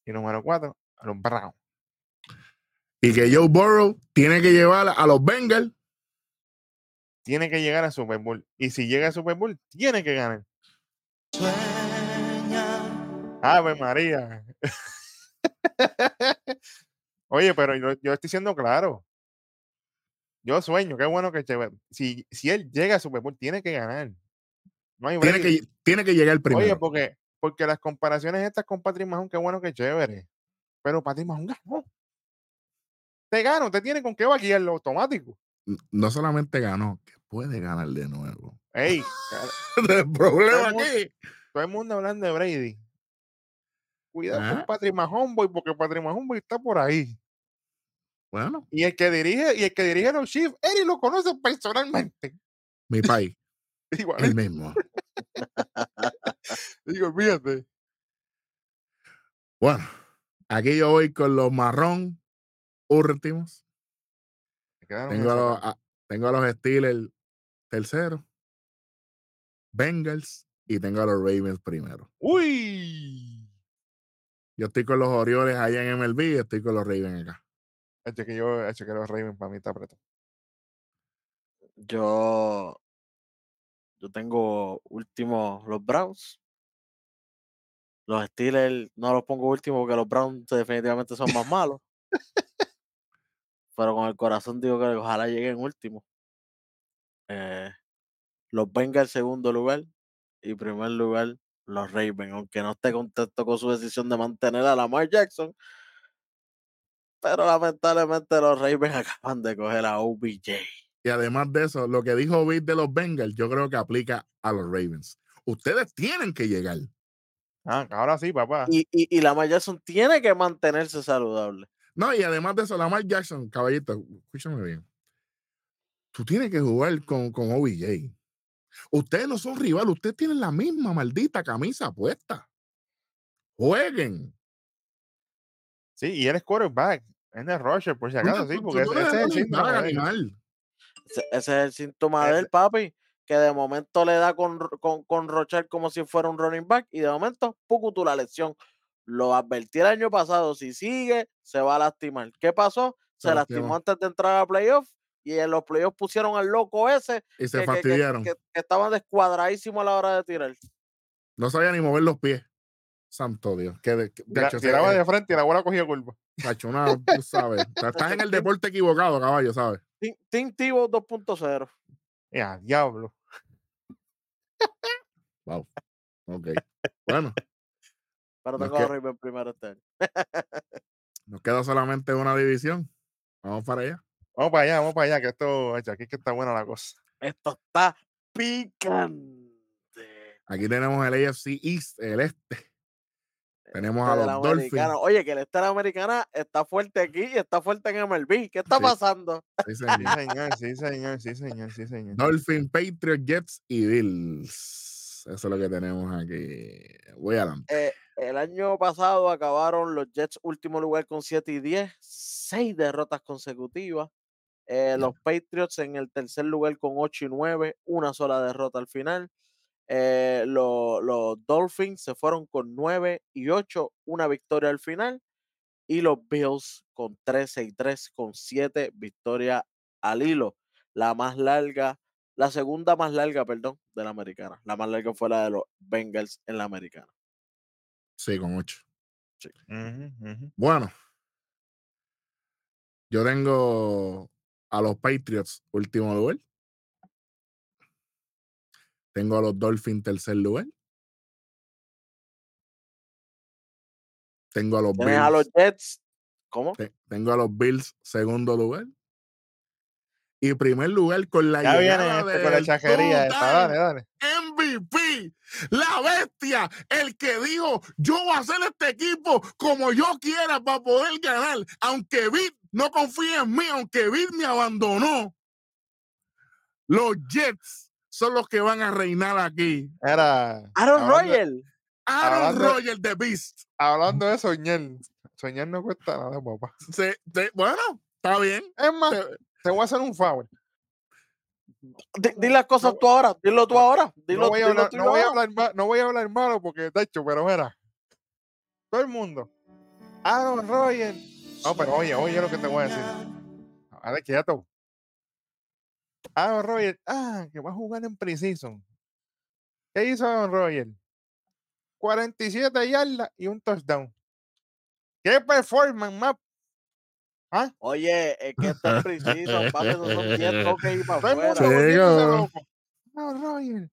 Y número cuatro, a los Browns. Y que Joe Burrow tiene que llevar a los Bengals. Tiene que llegar a Super Bowl. Y si llega a Super Bowl, tiene que ganar. Ave María. [laughs] Oye, pero yo, yo estoy siendo claro. Yo sueño, qué bueno que. Si, si él llega a Super Bowl, tiene que ganar. No hay Tiene que, tiene que llegar Oye, primero. porque, porque las comparaciones estas con Patrick Mahon, qué bueno que chévere. Pero Patrick Mahon ganó. Te gana, usted tiene con qué vaquillarlo automático. No solamente ganó, que puede ganar de nuevo. Ey, [laughs] El problema Todo el aquí. todo el mundo hablando de Brady. Cuidado Ajá. con Patrick Mahon, boy, porque Patrick Mahon boy, está por ahí. Bueno, Y el que dirige, y el que dirige los Chiefs, Eric lo conoce personalmente. mi país, Igual, el mismo. [laughs] digo, fíjate. Bueno, aquí yo voy con los marrón últimos. Tengo a, los, a- tengo a los Steelers tercero, Bengals y tengo a los Ravens primero. Uy. Yo estoy con los Orioles allá en MLB y estoy con los Ravens acá. Hecho que yo, hecho que los Ravens para mí está apretado. Yo, yo tengo último los Browns. Los Steelers no los pongo último porque los Browns definitivamente son más malos. Pero con el corazón digo que ojalá lleguen último. Eh, los Bengals segundo lugar y primer lugar los Ravens, aunque no esté contento con su decisión de mantener a Lamar Jackson. Pero lamentablemente los Ravens [laughs] acaban de coger a OBJ. Y además de eso, lo que dijo Vic de los Bengals, yo creo que aplica a los Ravens. Ustedes tienen que llegar. Ah, ahora sí, papá. Y, y, y Lamar Jackson tiene que mantenerse saludable. No, y además de eso, Lamar Jackson, caballito, escúchame bien. Tú tienes que jugar con, con OBJ. Ustedes no son rivales, ustedes tienen la misma maldita camisa puesta. Jueguen. Sí, y él es quarterback. Es el rusher, por si acaso, sí, porque ese, es el síntoma. Ese, es el síntoma del papi, que de momento le da con, con, con Rocher como si fuera un running back y de momento, poco la lesión. Lo advertí el año pasado, si sigue, se va a lastimar. ¿Qué pasó? Se, lastimó antes de entrar a playoff y en los playoffs pusieron al loco ese y se que, fastidiaron. Que, estaba descuadradísimo a la hora de tirar. No sabía ni mover los pies. Santo Dios. Que, de, tiraba de frente y la bola cogía curva. Cacho, tú sabes. [laughs] Estás en el deporte equivocado, caballo, ¿sabes? Team Tivo 2.0. Ya, diablo. Wow. Ok. Bueno. Pero tengo a River primero este Nos queda solamente una división. Vamos para allá. Vamos para allá, vamos para allá, que esto, aquí que está buena la cosa. Esto está picante. Aquí tenemos el AFC East, el este. Tenemos a los Dolphins. Oye, que el la americana está fuerte aquí y está fuerte en MLB. ¿Qué está pasando? Sí, señor. sí, señor, sí, señor, sí, señor. Dolphins, Patriots, Jets y Bills. Eso es lo que tenemos aquí. Voy adelante. Eh, el año pasado acabaron los Jets último lugar con 7 y 10, 6 derrotas consecutivas. Eh, los Patriots en el tercer lugar con 8 y 9, una sola derrota al final. Eh, los, Dolphins se fueron con 9 y 8, una victoria al final. Y los Bills con 13 y 3, con 7 victorias al hilo. La más larga, la segunda más larga, perdón, de la americana. La más larga fue la de los Bengals en la americana. Sí, con 8. Bueno, yo tengo a los Patriots último lugar. Tengo a los Dolphins tercer lugar. Tengo a los Bills. a los Jets? ¿Cómo? Tengo a los Bills segundo lugar. Y primer lugar con la ya llegada este de la chajería dale, dale. MVP, la bestia, el que dijo, yo voy a hacer este equipo como yo quiera para poder ganar, aunque Vic no confíe en mí, aunque Vic me abandonó. Los Jets son los que van a reinar aquí. Era Aaron Royal. Aaron Royal de Beast. Hablando de soñar, soñar no cuesta nada, papá. bueno, está bien. Es más, te voy a hacer un favor. Di, las cosas tú ahora, dilo tú ahora. Dilo, no, voy a hablar, no, voy a hablar, no voy a hablar malo porque de hecho, pero mira, todo el mundo. Aaron Roger. No, pero oye, oye lo que te voy a decir. Ahora quieto. Aaron Roger, ah, que va a jugar en Precision. ¿Qué hizo Aaron Roger? 47 yardas y un touchdown. ¿Qué performance más ¿Ah? Oye, es que esto es preciso, [laughs] papi, no son 10 toques y para afuera. No, Roger.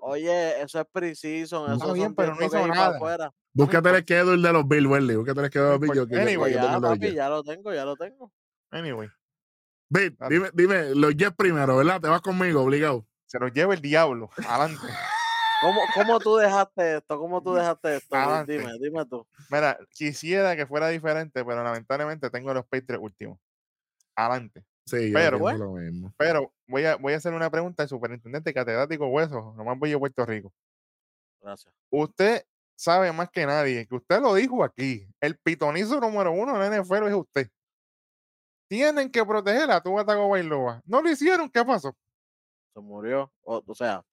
Oye, eso es preciso. Eso no, bien, pero no hizo nada. Afuera. Búscate el schedule de los Bill, Welly. Búscate el schedule de los Bill. Yo, anyway, ya, papi, ya lo tengo, ya lo tengo. Anyway. Bill, dime, dime, los Jets primero, ¿verdad? Te vas conmigo, obligado. Se los lleva el diablo. Adelante. [laughs] ¿Cómo, ¿Cómo, tú dejaste esto? ¿Cómo tú dejaste esto? Dime, dime tú. Mira, quisiera que fuera diferente, pero lamentablemente tengo los Patriots últimos. Adelante. Sí, pero, lo mismo. pero voy a, voy a hacer una pregunta al superintendente catedrático Hueso, nomás voy a Puerto Rico. Gracias. Usted sabe más que nadie, que usted lo dijo aquí, el pitonizo número uno la NFL es usted. Tienen que proteger a tu Bailoa. No lo hicieron, ¿qué pasó? Se murió. o sea,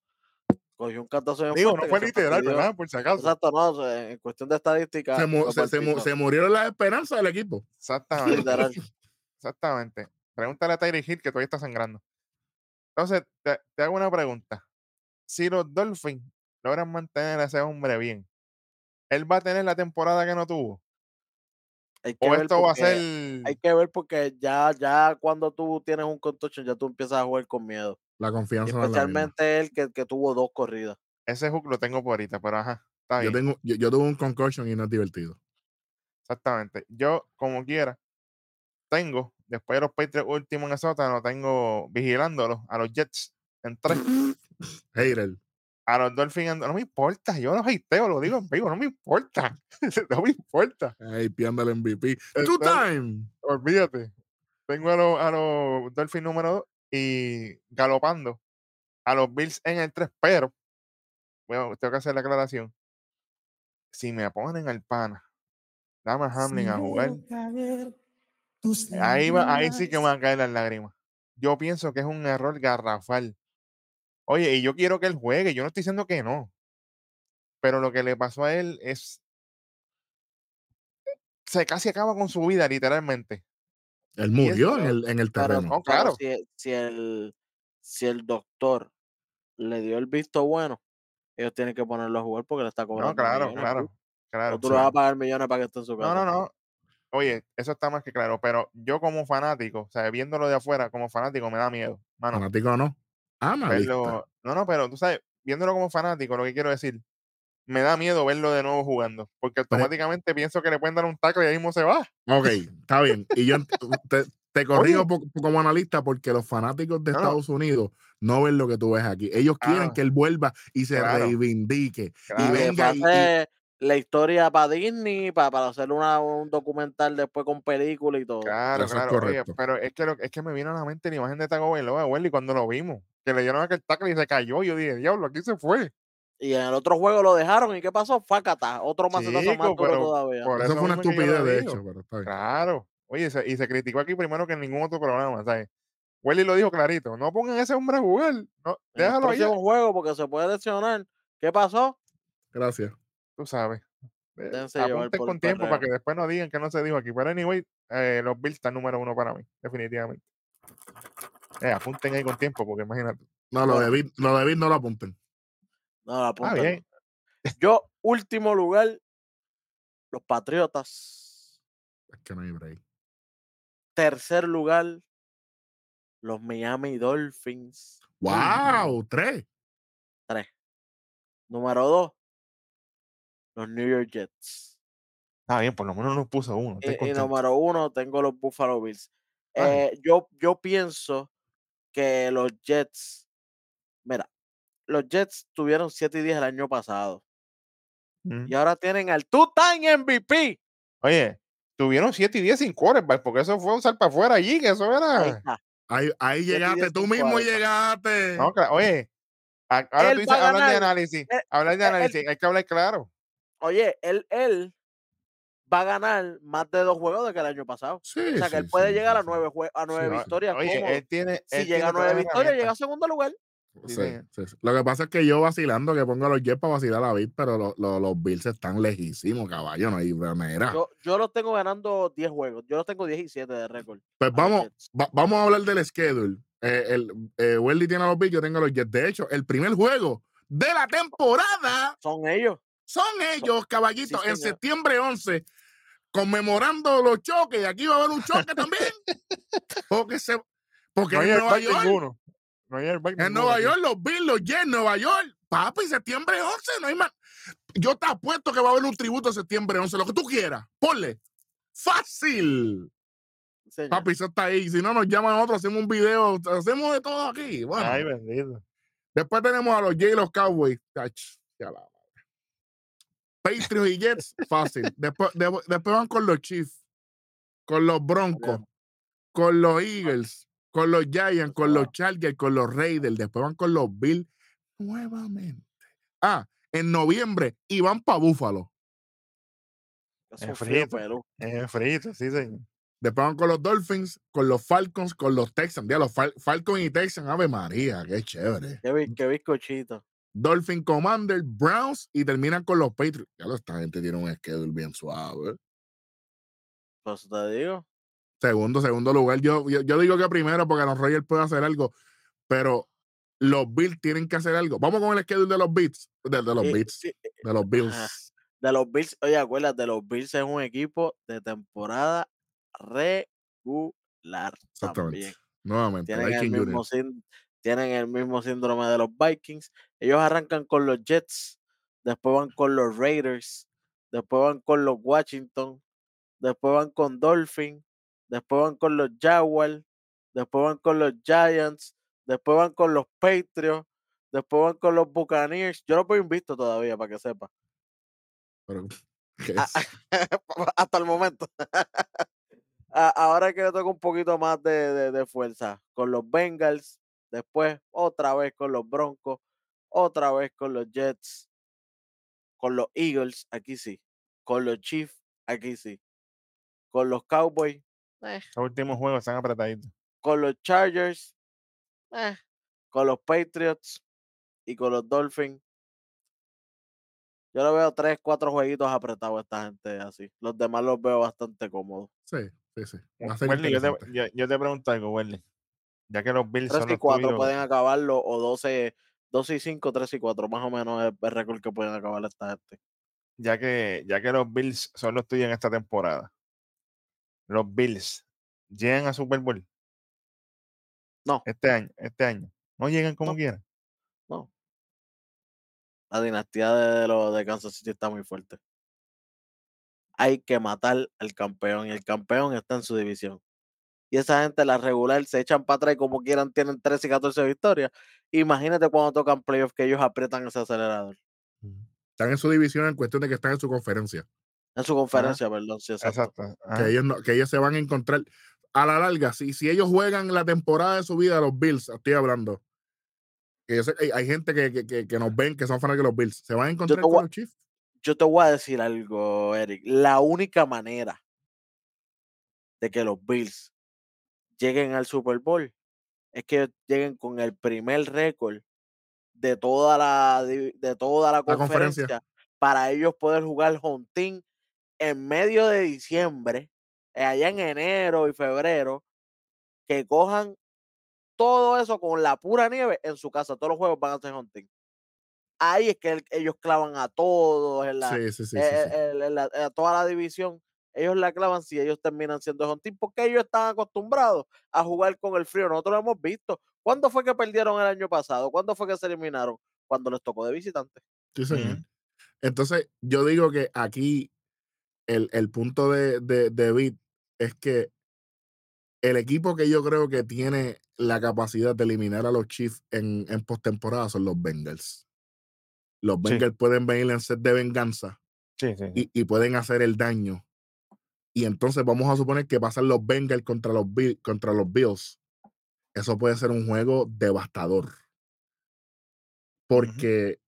cogió un cantazo Digo, no fue literal, ¿verdad? Por si acaso. Exacto, no, en cuestión de estadística. Se, se, murieron las esperanzas del equipo. [laughs] Exactamente. [laughs] Exactamente. Pregúntale a Tyree Hill que todavía está sangrando. Entonces, te, hago una pregunta. Si los Dolphins logran mantener a ese hombre bien, ¿él va a tener la temporada que no tuvo? Hay que o esto va a ser. Hay que ver porque ya, ya cuando tú tienes un contusion, ya tú empiezas a jugar con miedo. La confianza. especialmente él que, que, tuvo dos corridas. Ese hook lo tengo por ahorita, pero ajá. Yo, tengo, yo, tuve un concussion y no es divertido. Exactamente. Yo, como quiera, tengo, después de los Patriots últimos en el sótano, tengo vigilándolos a los Jets en tres. [laughs] Hater. A los Dolphins, no me importa, yo no hateo, lo digo en vivo, no me importa. [laughs] no me importa. Ahí pianda el MVP. Two time. Olvídate. Tengo a los, a los Dolphins número 2 y galopando a los Bills en el 3, pero bueno, tengo que hacer la aclaración. Si me ponen al pana, dame a Hamlin a jugar. Ahí, va, ahí sí que me van a caer las lágrimas. Yo pienso que es un error garrafal. Oye, y yo quiero que él juegue, yo no estoy diciendo que no. Pero lo que le pasó a él es. Se casi acaba con su vida, literalmente. Él murió en el, en el terreno. claro. Si, si, el, si el doctor le dio el visto bueno, ellos tienen que ponerlo a jugar porque le está cobrando. No, claro, claro. claro o tú le vas a pagar millones para que esté en su casa. No, no, no. Oye, eso está más que claro, pero yo como fanático, o sea, viéndolo de afuera como fanático me da miedo. Mano, fanático no. Ah, no, no, pero tú sabes, viéndolo como fanático, lo que quiero decir, me da miedo verlo de nuevo jugando, porque pues automáticamente pienso que le pueden dar un taco y ahí mismo se va. Ok, está bien. Y yo [laughs] te, te corrijo como analista porque los fanáticos de Estados Unidos no ven lo que tú ves aquí. Ellos quieren que él vuelva y se reivindique. Y venga y, la historia para Disney, para, para hacer una, un documental después con película y todo. Claro, claro. pero es que, es que me vino a la mente la imagen de Tago Bailoa, y cuando lo vimos, que le dieron aquel tackle y se cayó. Yo dije, diablo, aquí se fue. Y en el otro juego lo dejaron. ¿Y qué pasó? Facata. Otro más más todavía. eso fue una estupidez, de hecho. Pero está Claro. Oye, y se criticó aquí primero que en ningún otro programa, ¿sabes? Welly lo dijo clarito. No pongan ese hombre a jugar. No, déjalo ahí. un juego porque se puede lesionar. ¿Qué pasó? Gracias tú sabes. Eh, apunten con tiempo para que después no digan que no se dijo aquí. Pero anyway, eh, los Bills están número uno para mí, definitivamente. Eh, apunten ahí con tiempo, porque imagínate. No, lo de Bill, lo de no lo apunten. No lo apunten. Yo, último lugar, los Patriotas. Es que no hay break. Tercer lugar, los Miami Dolphins. ¡Wow! Tres. Tres. Número dos, los New York Jets. Ah, bien, por lo menos nos puso uno. Y, número uno tengo los Buffalo Bills. Eh, yo, yo pienso que los Jets, mira, los Jets tuvieron 7 y 10 el año pasado. Y ahora tienen al two-time MVP. Oye, tuvieron 7 y 10 sin quarterback, porque eso fue un salpa afuera allí, que eso era. Ahí, ahí, llegaste, tú mismo llegaste. No, oye, ahora tú dices, hablar de análisis, eh, hablar de análisis, hay que hablar claro. Oye, él, él va a ganar más de dos juegos de que el año pasado. o sea, que él puede llegar a nueve, a nueve victorias. Oye, él tiene, si llega a nueve victorias, llega a segundo lugar. Lo que pasa es que yo vacilando que pongo a los Jets para vacilar a la Bills, pero los Bills están lejísimos, caballo, no hay manera. Yo, yo los tengo ganando 10 juegos, yo los tengo 17 de récord. Pues vamos, vamos a hablar del schedule. Eh, el, eh, Welly tiene a los Bills, yo tengo a los Jets. De hecho, el primer juego de la temporada son ellos. Son ellos, caballitos, en septiembre 11, conmemorando los choques. Y aquí va a haber un choque también. [laughs] Porque se. Porque en Nueva York. en Nueva York, los Bills, los Jets, Nueva York. Papi, septiembre 11, no hay más. Yo te apuesto que va a haber un tributo en septiembre 11, lo que tú quieras. Ponle. Fácil. Papi, eso está ahí. Si no nos llaman otros, hacemos un video, hacemos de todo aquí. Bueno. Ay, bendito. Después tenemos a los Jets y los Cowboys. Ya la Patriots y Jets, fácil. Después, después van con los Chiefs, con los Broncos, con los Eagles, con los Giants, con los Chargers, con los Raiders. Después van con los Bills nuevamente. Ah, en noviembre y van para Búfalo. Es frito, es frito, sí, señor. Después van con los Dolphins, con los Falcons, con los Texans. Ya, los Falcons y Texans, Ave María, qué chévere. Qué, qué bizcochito. Dolphin Commander, Browns y terminan con los Patriots. Ya lo, esta gente tiene un schedule bien suave. Pues te digo. Segundo, segundo lugar. Yo, yo, digo que primero porque los Rogers pueden hacer algo, pero los Bills tienen que hacer algo. Vamos con el schedule de los Bills. De, los Bills. de los Bills. De los Bills. Oye, acuérdate, los Bills es un equipo de temporada regular. También. Nuevamente. Tienen el, mismo, tienen el mismo síndrome de los Vikings. Ellos arrancan con los Jets, después van con los Raiders, después van con los Washington, después van con Dolphin, después van con los Jaguars, después van con los Giants, después van con los Patriots, después van con los Buccaneers. Yo no puedo invisto todavía, para que sepa. [laughs] [laughs] Hasta el momento. [laughs] Ahora que le toca un poquito más de, de, fuerza con los Bengals, después otra vez con los Broncos, otra vez con los Jets, con los Eagles, aquí sí, con los Chiefs, aquí sí, con los Cowboys. Eh. Los últimos juegos están apretaditos. Con los Chargers, eh, con los Patriots y con los Dolphins. Yo lo veo tres, cuatro jueguitos apretados a esta gente así. Los demás los veo bastante cómodos. Sí, sí, sí. yo, te, yo, te, pregunto algo, Welly. Ya que los Bills 3 y 4 pueden acabarlo, o 12, 12 y 5, 3 y 4, más o menos es el récord que pueden acabar esta gente. Ya que, ya que los Bills son los tuyos en esta temporada, los Bills llegan a Super Bowl. No. Este año, este año. No llegan como quieran. No. La dinastía de, los de Kansas City está muy fuerte. Hay que matar al campeón y el campeón está en su división. Y esa gente, la regular, se echan para atrás y como quieran tienen 13 y 14 victorias. Imagínate cuando tocan playoffs que ellos aprietan ese acelerador. Están en su división en cuestión de que están en su conferencia. En su conferencia, perdón. Sí, exacto. Que, ellos que ellos se van a encontrar a la larga. Si, si ellos juegan la temporada de su vida, los Bills, estoy hablando. Que hay, gente que, que, nos ven que son fanáticos de los Bills. Se van a encontrar con los Chiefs. Yo te voy a decir algo, Eric. La única manera de que los Bills lleguen al Super Bowl es que lleguen con el primer récord de toda la de toda la, conferencia, para ellos poder jugar home team en medio de diciembre, eh, allá en enero y febrero, que cojan todo eso con la pura nieve en su casa. Todos los juegos van a ser home team. Ahí es que ellos clavan a todos, en la, eh, toda la división. Ellos la clavan si ellos terminan siendo team, porque ellos están acostumbrados a jugar con el frío. Nosotros lo hemos visto. ¿Cuándo fue que perdieron el año pasado? ¿Cuándo fue que se eliminaron? Cuando les tocó de visitante. Sí, señor. Entonces, yo digo que aquí el, punto de, de, es que el equipo que yo creo que tiene la capacidad de eliminar a los Chiefs en, en postemporada son los Bengals. Los Bengals pueden venir en set de venganza y, y, pueden hacer el daño. Y entonces vamos a suponer que pasan los Bengals contra los, contra los Bills. Eso puede ser un juego devastador. Porque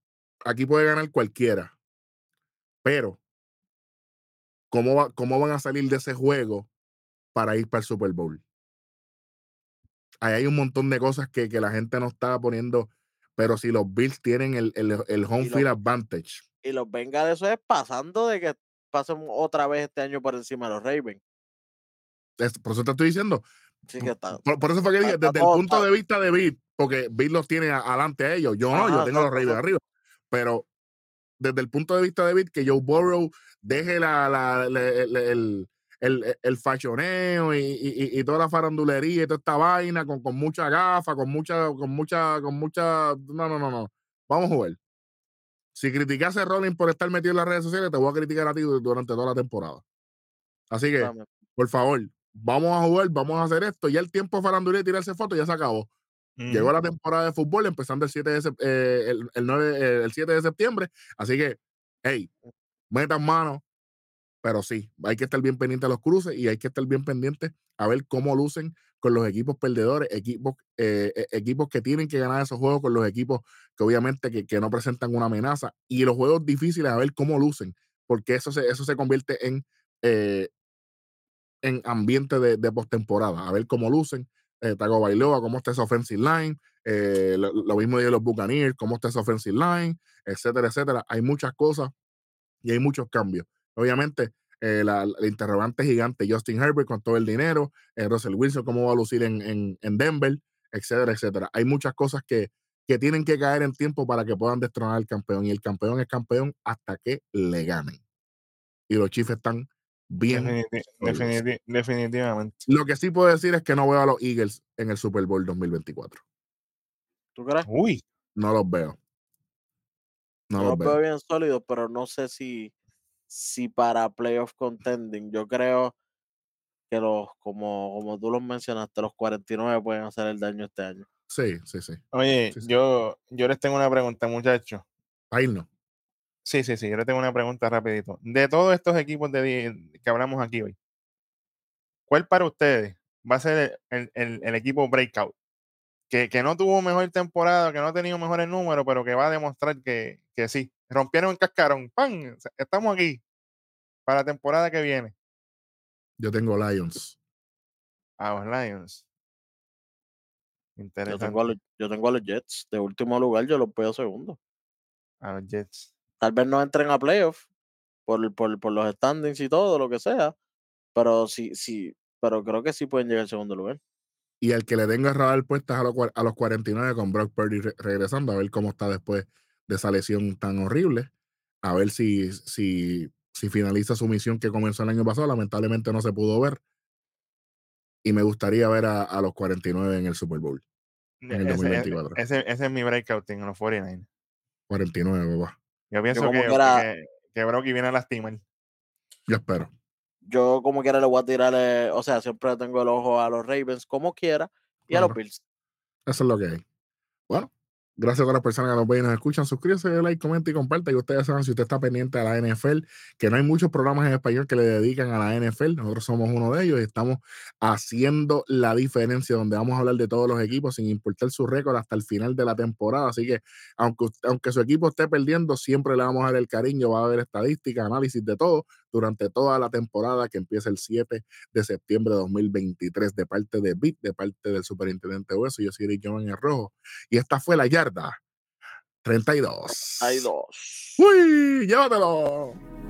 aquí puede ganar cualquiera. Pero ¿Cómo, ¿Cómo van a salir de ese juego para ir para el Super Bowl? Ahí hay un montón de cosas que, que la gente no está poniendo, pero si los Bills tienen el, el, home field advantage. Y los venga de eso es pasando de que pasen otra vez este año por encima de los Ravens. por eso te estoy diciendo. por, eso fue que dije, desde el punto de vista de Bill, porque Bill los tiene adelante a ellos. Yo no, yo tengo los Ravens arriba. Pero desde el punto de vista de David, que Joe Burrow deje la, la, el, el, el, fashioneo y, y, toda la farandulería y toda esta vaina con, con mucha gafa, con mucha, con mucha, con mucha. No, no, no, no. Vamos a jugar. Si criticase a Rollins por estar metido en las redes sociales, te voy a criticar a ti durante toda la temporada. Así que, por favor, vamos a jugar, vamos a hacer esto. Ya el tiempo farandulero y tirarse fotos ya se acabó. Llegó la temporada de fútbol empezando el 7 de, eh, el, 9, eh, el 7 de septiembre. Así que, hey, metan mano. Pero sí, hay que estar bien pendiente a los cruces y hay que estar bien pendiente a ver cómo lucen con los equipos perdedores, equipos, eh, equipos que tienen que ganar esos juegos con los equipos que obviamente que, no presentan una amenaza. Y los juegos difíciles, a ver cómo lucen, porque eso se, eso se convierte en, en ambiente de, de postemporada, a ver cómo lucen eh, Tago Bailoa, cómo está esa offensive line, eh, lo, mismo de los Buccaneers, cómo está esa offensive line, etcétera, etcétera. Hay muchas cosas y hay muchos cambios. Obviamente, eh, la, interrogante gigante, Justin Herbert con todo el dinero, Russell Wilson, cómo va a lucir en, en, Denver, etcétera, etcétera. Hay muchas cosas que, que tienen que caer en tiempo para que puedan destronar al campeón. Y el campeón es campeón hasta que le ganen. Y los Chiefs están bien. definitivamente. Lo que sí puedo decir es que no veo a los Eagles en el Super Bowl 2024. ¿Tú crees? Uy. No los veo. No los, veo. bien sólidos, pero no sé si si para playoff contending, yo creo que los, como, como tú los mencionaste, los 49 pueden hacer el daño este año. Sí, sí, sí. Oye, Yo, yo les tengo una pregunta, muchachos. Ahí no. Sí, sí, sí, yo les tengo una pregunta rapidito. De todos estos equipos de, que hablamos aquí hoy, ¿cuál para ustedes va a ser el, el, equipo breakout? Que, que, no tuvo mejor temporada, que no ha tenido mejores números, pero que va a demostrar que, que sí. Rompieron el cascarón. ¡Pam! Estamos aquí para la temporada que viene. Yo tengo Lions. Ah, los Lions. Interesante. Yo tengo, a los, yo tengo a los Jets. De último lugar, yo los veo segundo. A los Jets. Tal vez no entren a playoff por, por, por los standings y todo, lo que sea. Pero sí, sí, pero creo que sí pueden llegar al segundo lugar. Y el que le tenga radar puestas a los, a los 49 con Brock Purdy regresando, a ver cómo está después de esa lesión tan horrible. A ver si, si si finaliza su misión que comenzó el año pasado, lamentablemente no se pudo ver. Y me gustaría ver a, los 49 en el Super Bowl. En el ese, 2024. Ese, ese, es mi breakout en los 49. 49, papá. Yo pienso que, que, que, Brocky viene a lastimar. Yo espero. Yo como quiera le voy a tirar, o sea, siempre tengo el ojo a los Ravens como quiera y a los Bills. Eso es lo que hay. Bueno, Gracias a todas las personas que nos ven y nos escuchan. Suscríbase, like, comenta y comparte. Y ustedes saben, si usted está pendiente a la NFL, que no hay muchos programas en español que le dedican a la NFL. Nosotros somos uno de ellos y estamos haciendo la diferencia, donde vamos a hablar de todos los equipos sin importar su récord hasta el final de la temporada. Así que, aunque, aunque su equipo esté perdiendo, siempre le vamos a dar el cariño. Va a haber estadística, análisis de todo durante toda la temporada que empieza el 7 de septiembre de 2023 de parte de BIT, de parte del superintendente Hueso. Yo soy Eric en el Rojo. Y esta fue la yarda 32. 32. ¡Uy! ¡Llévatelo!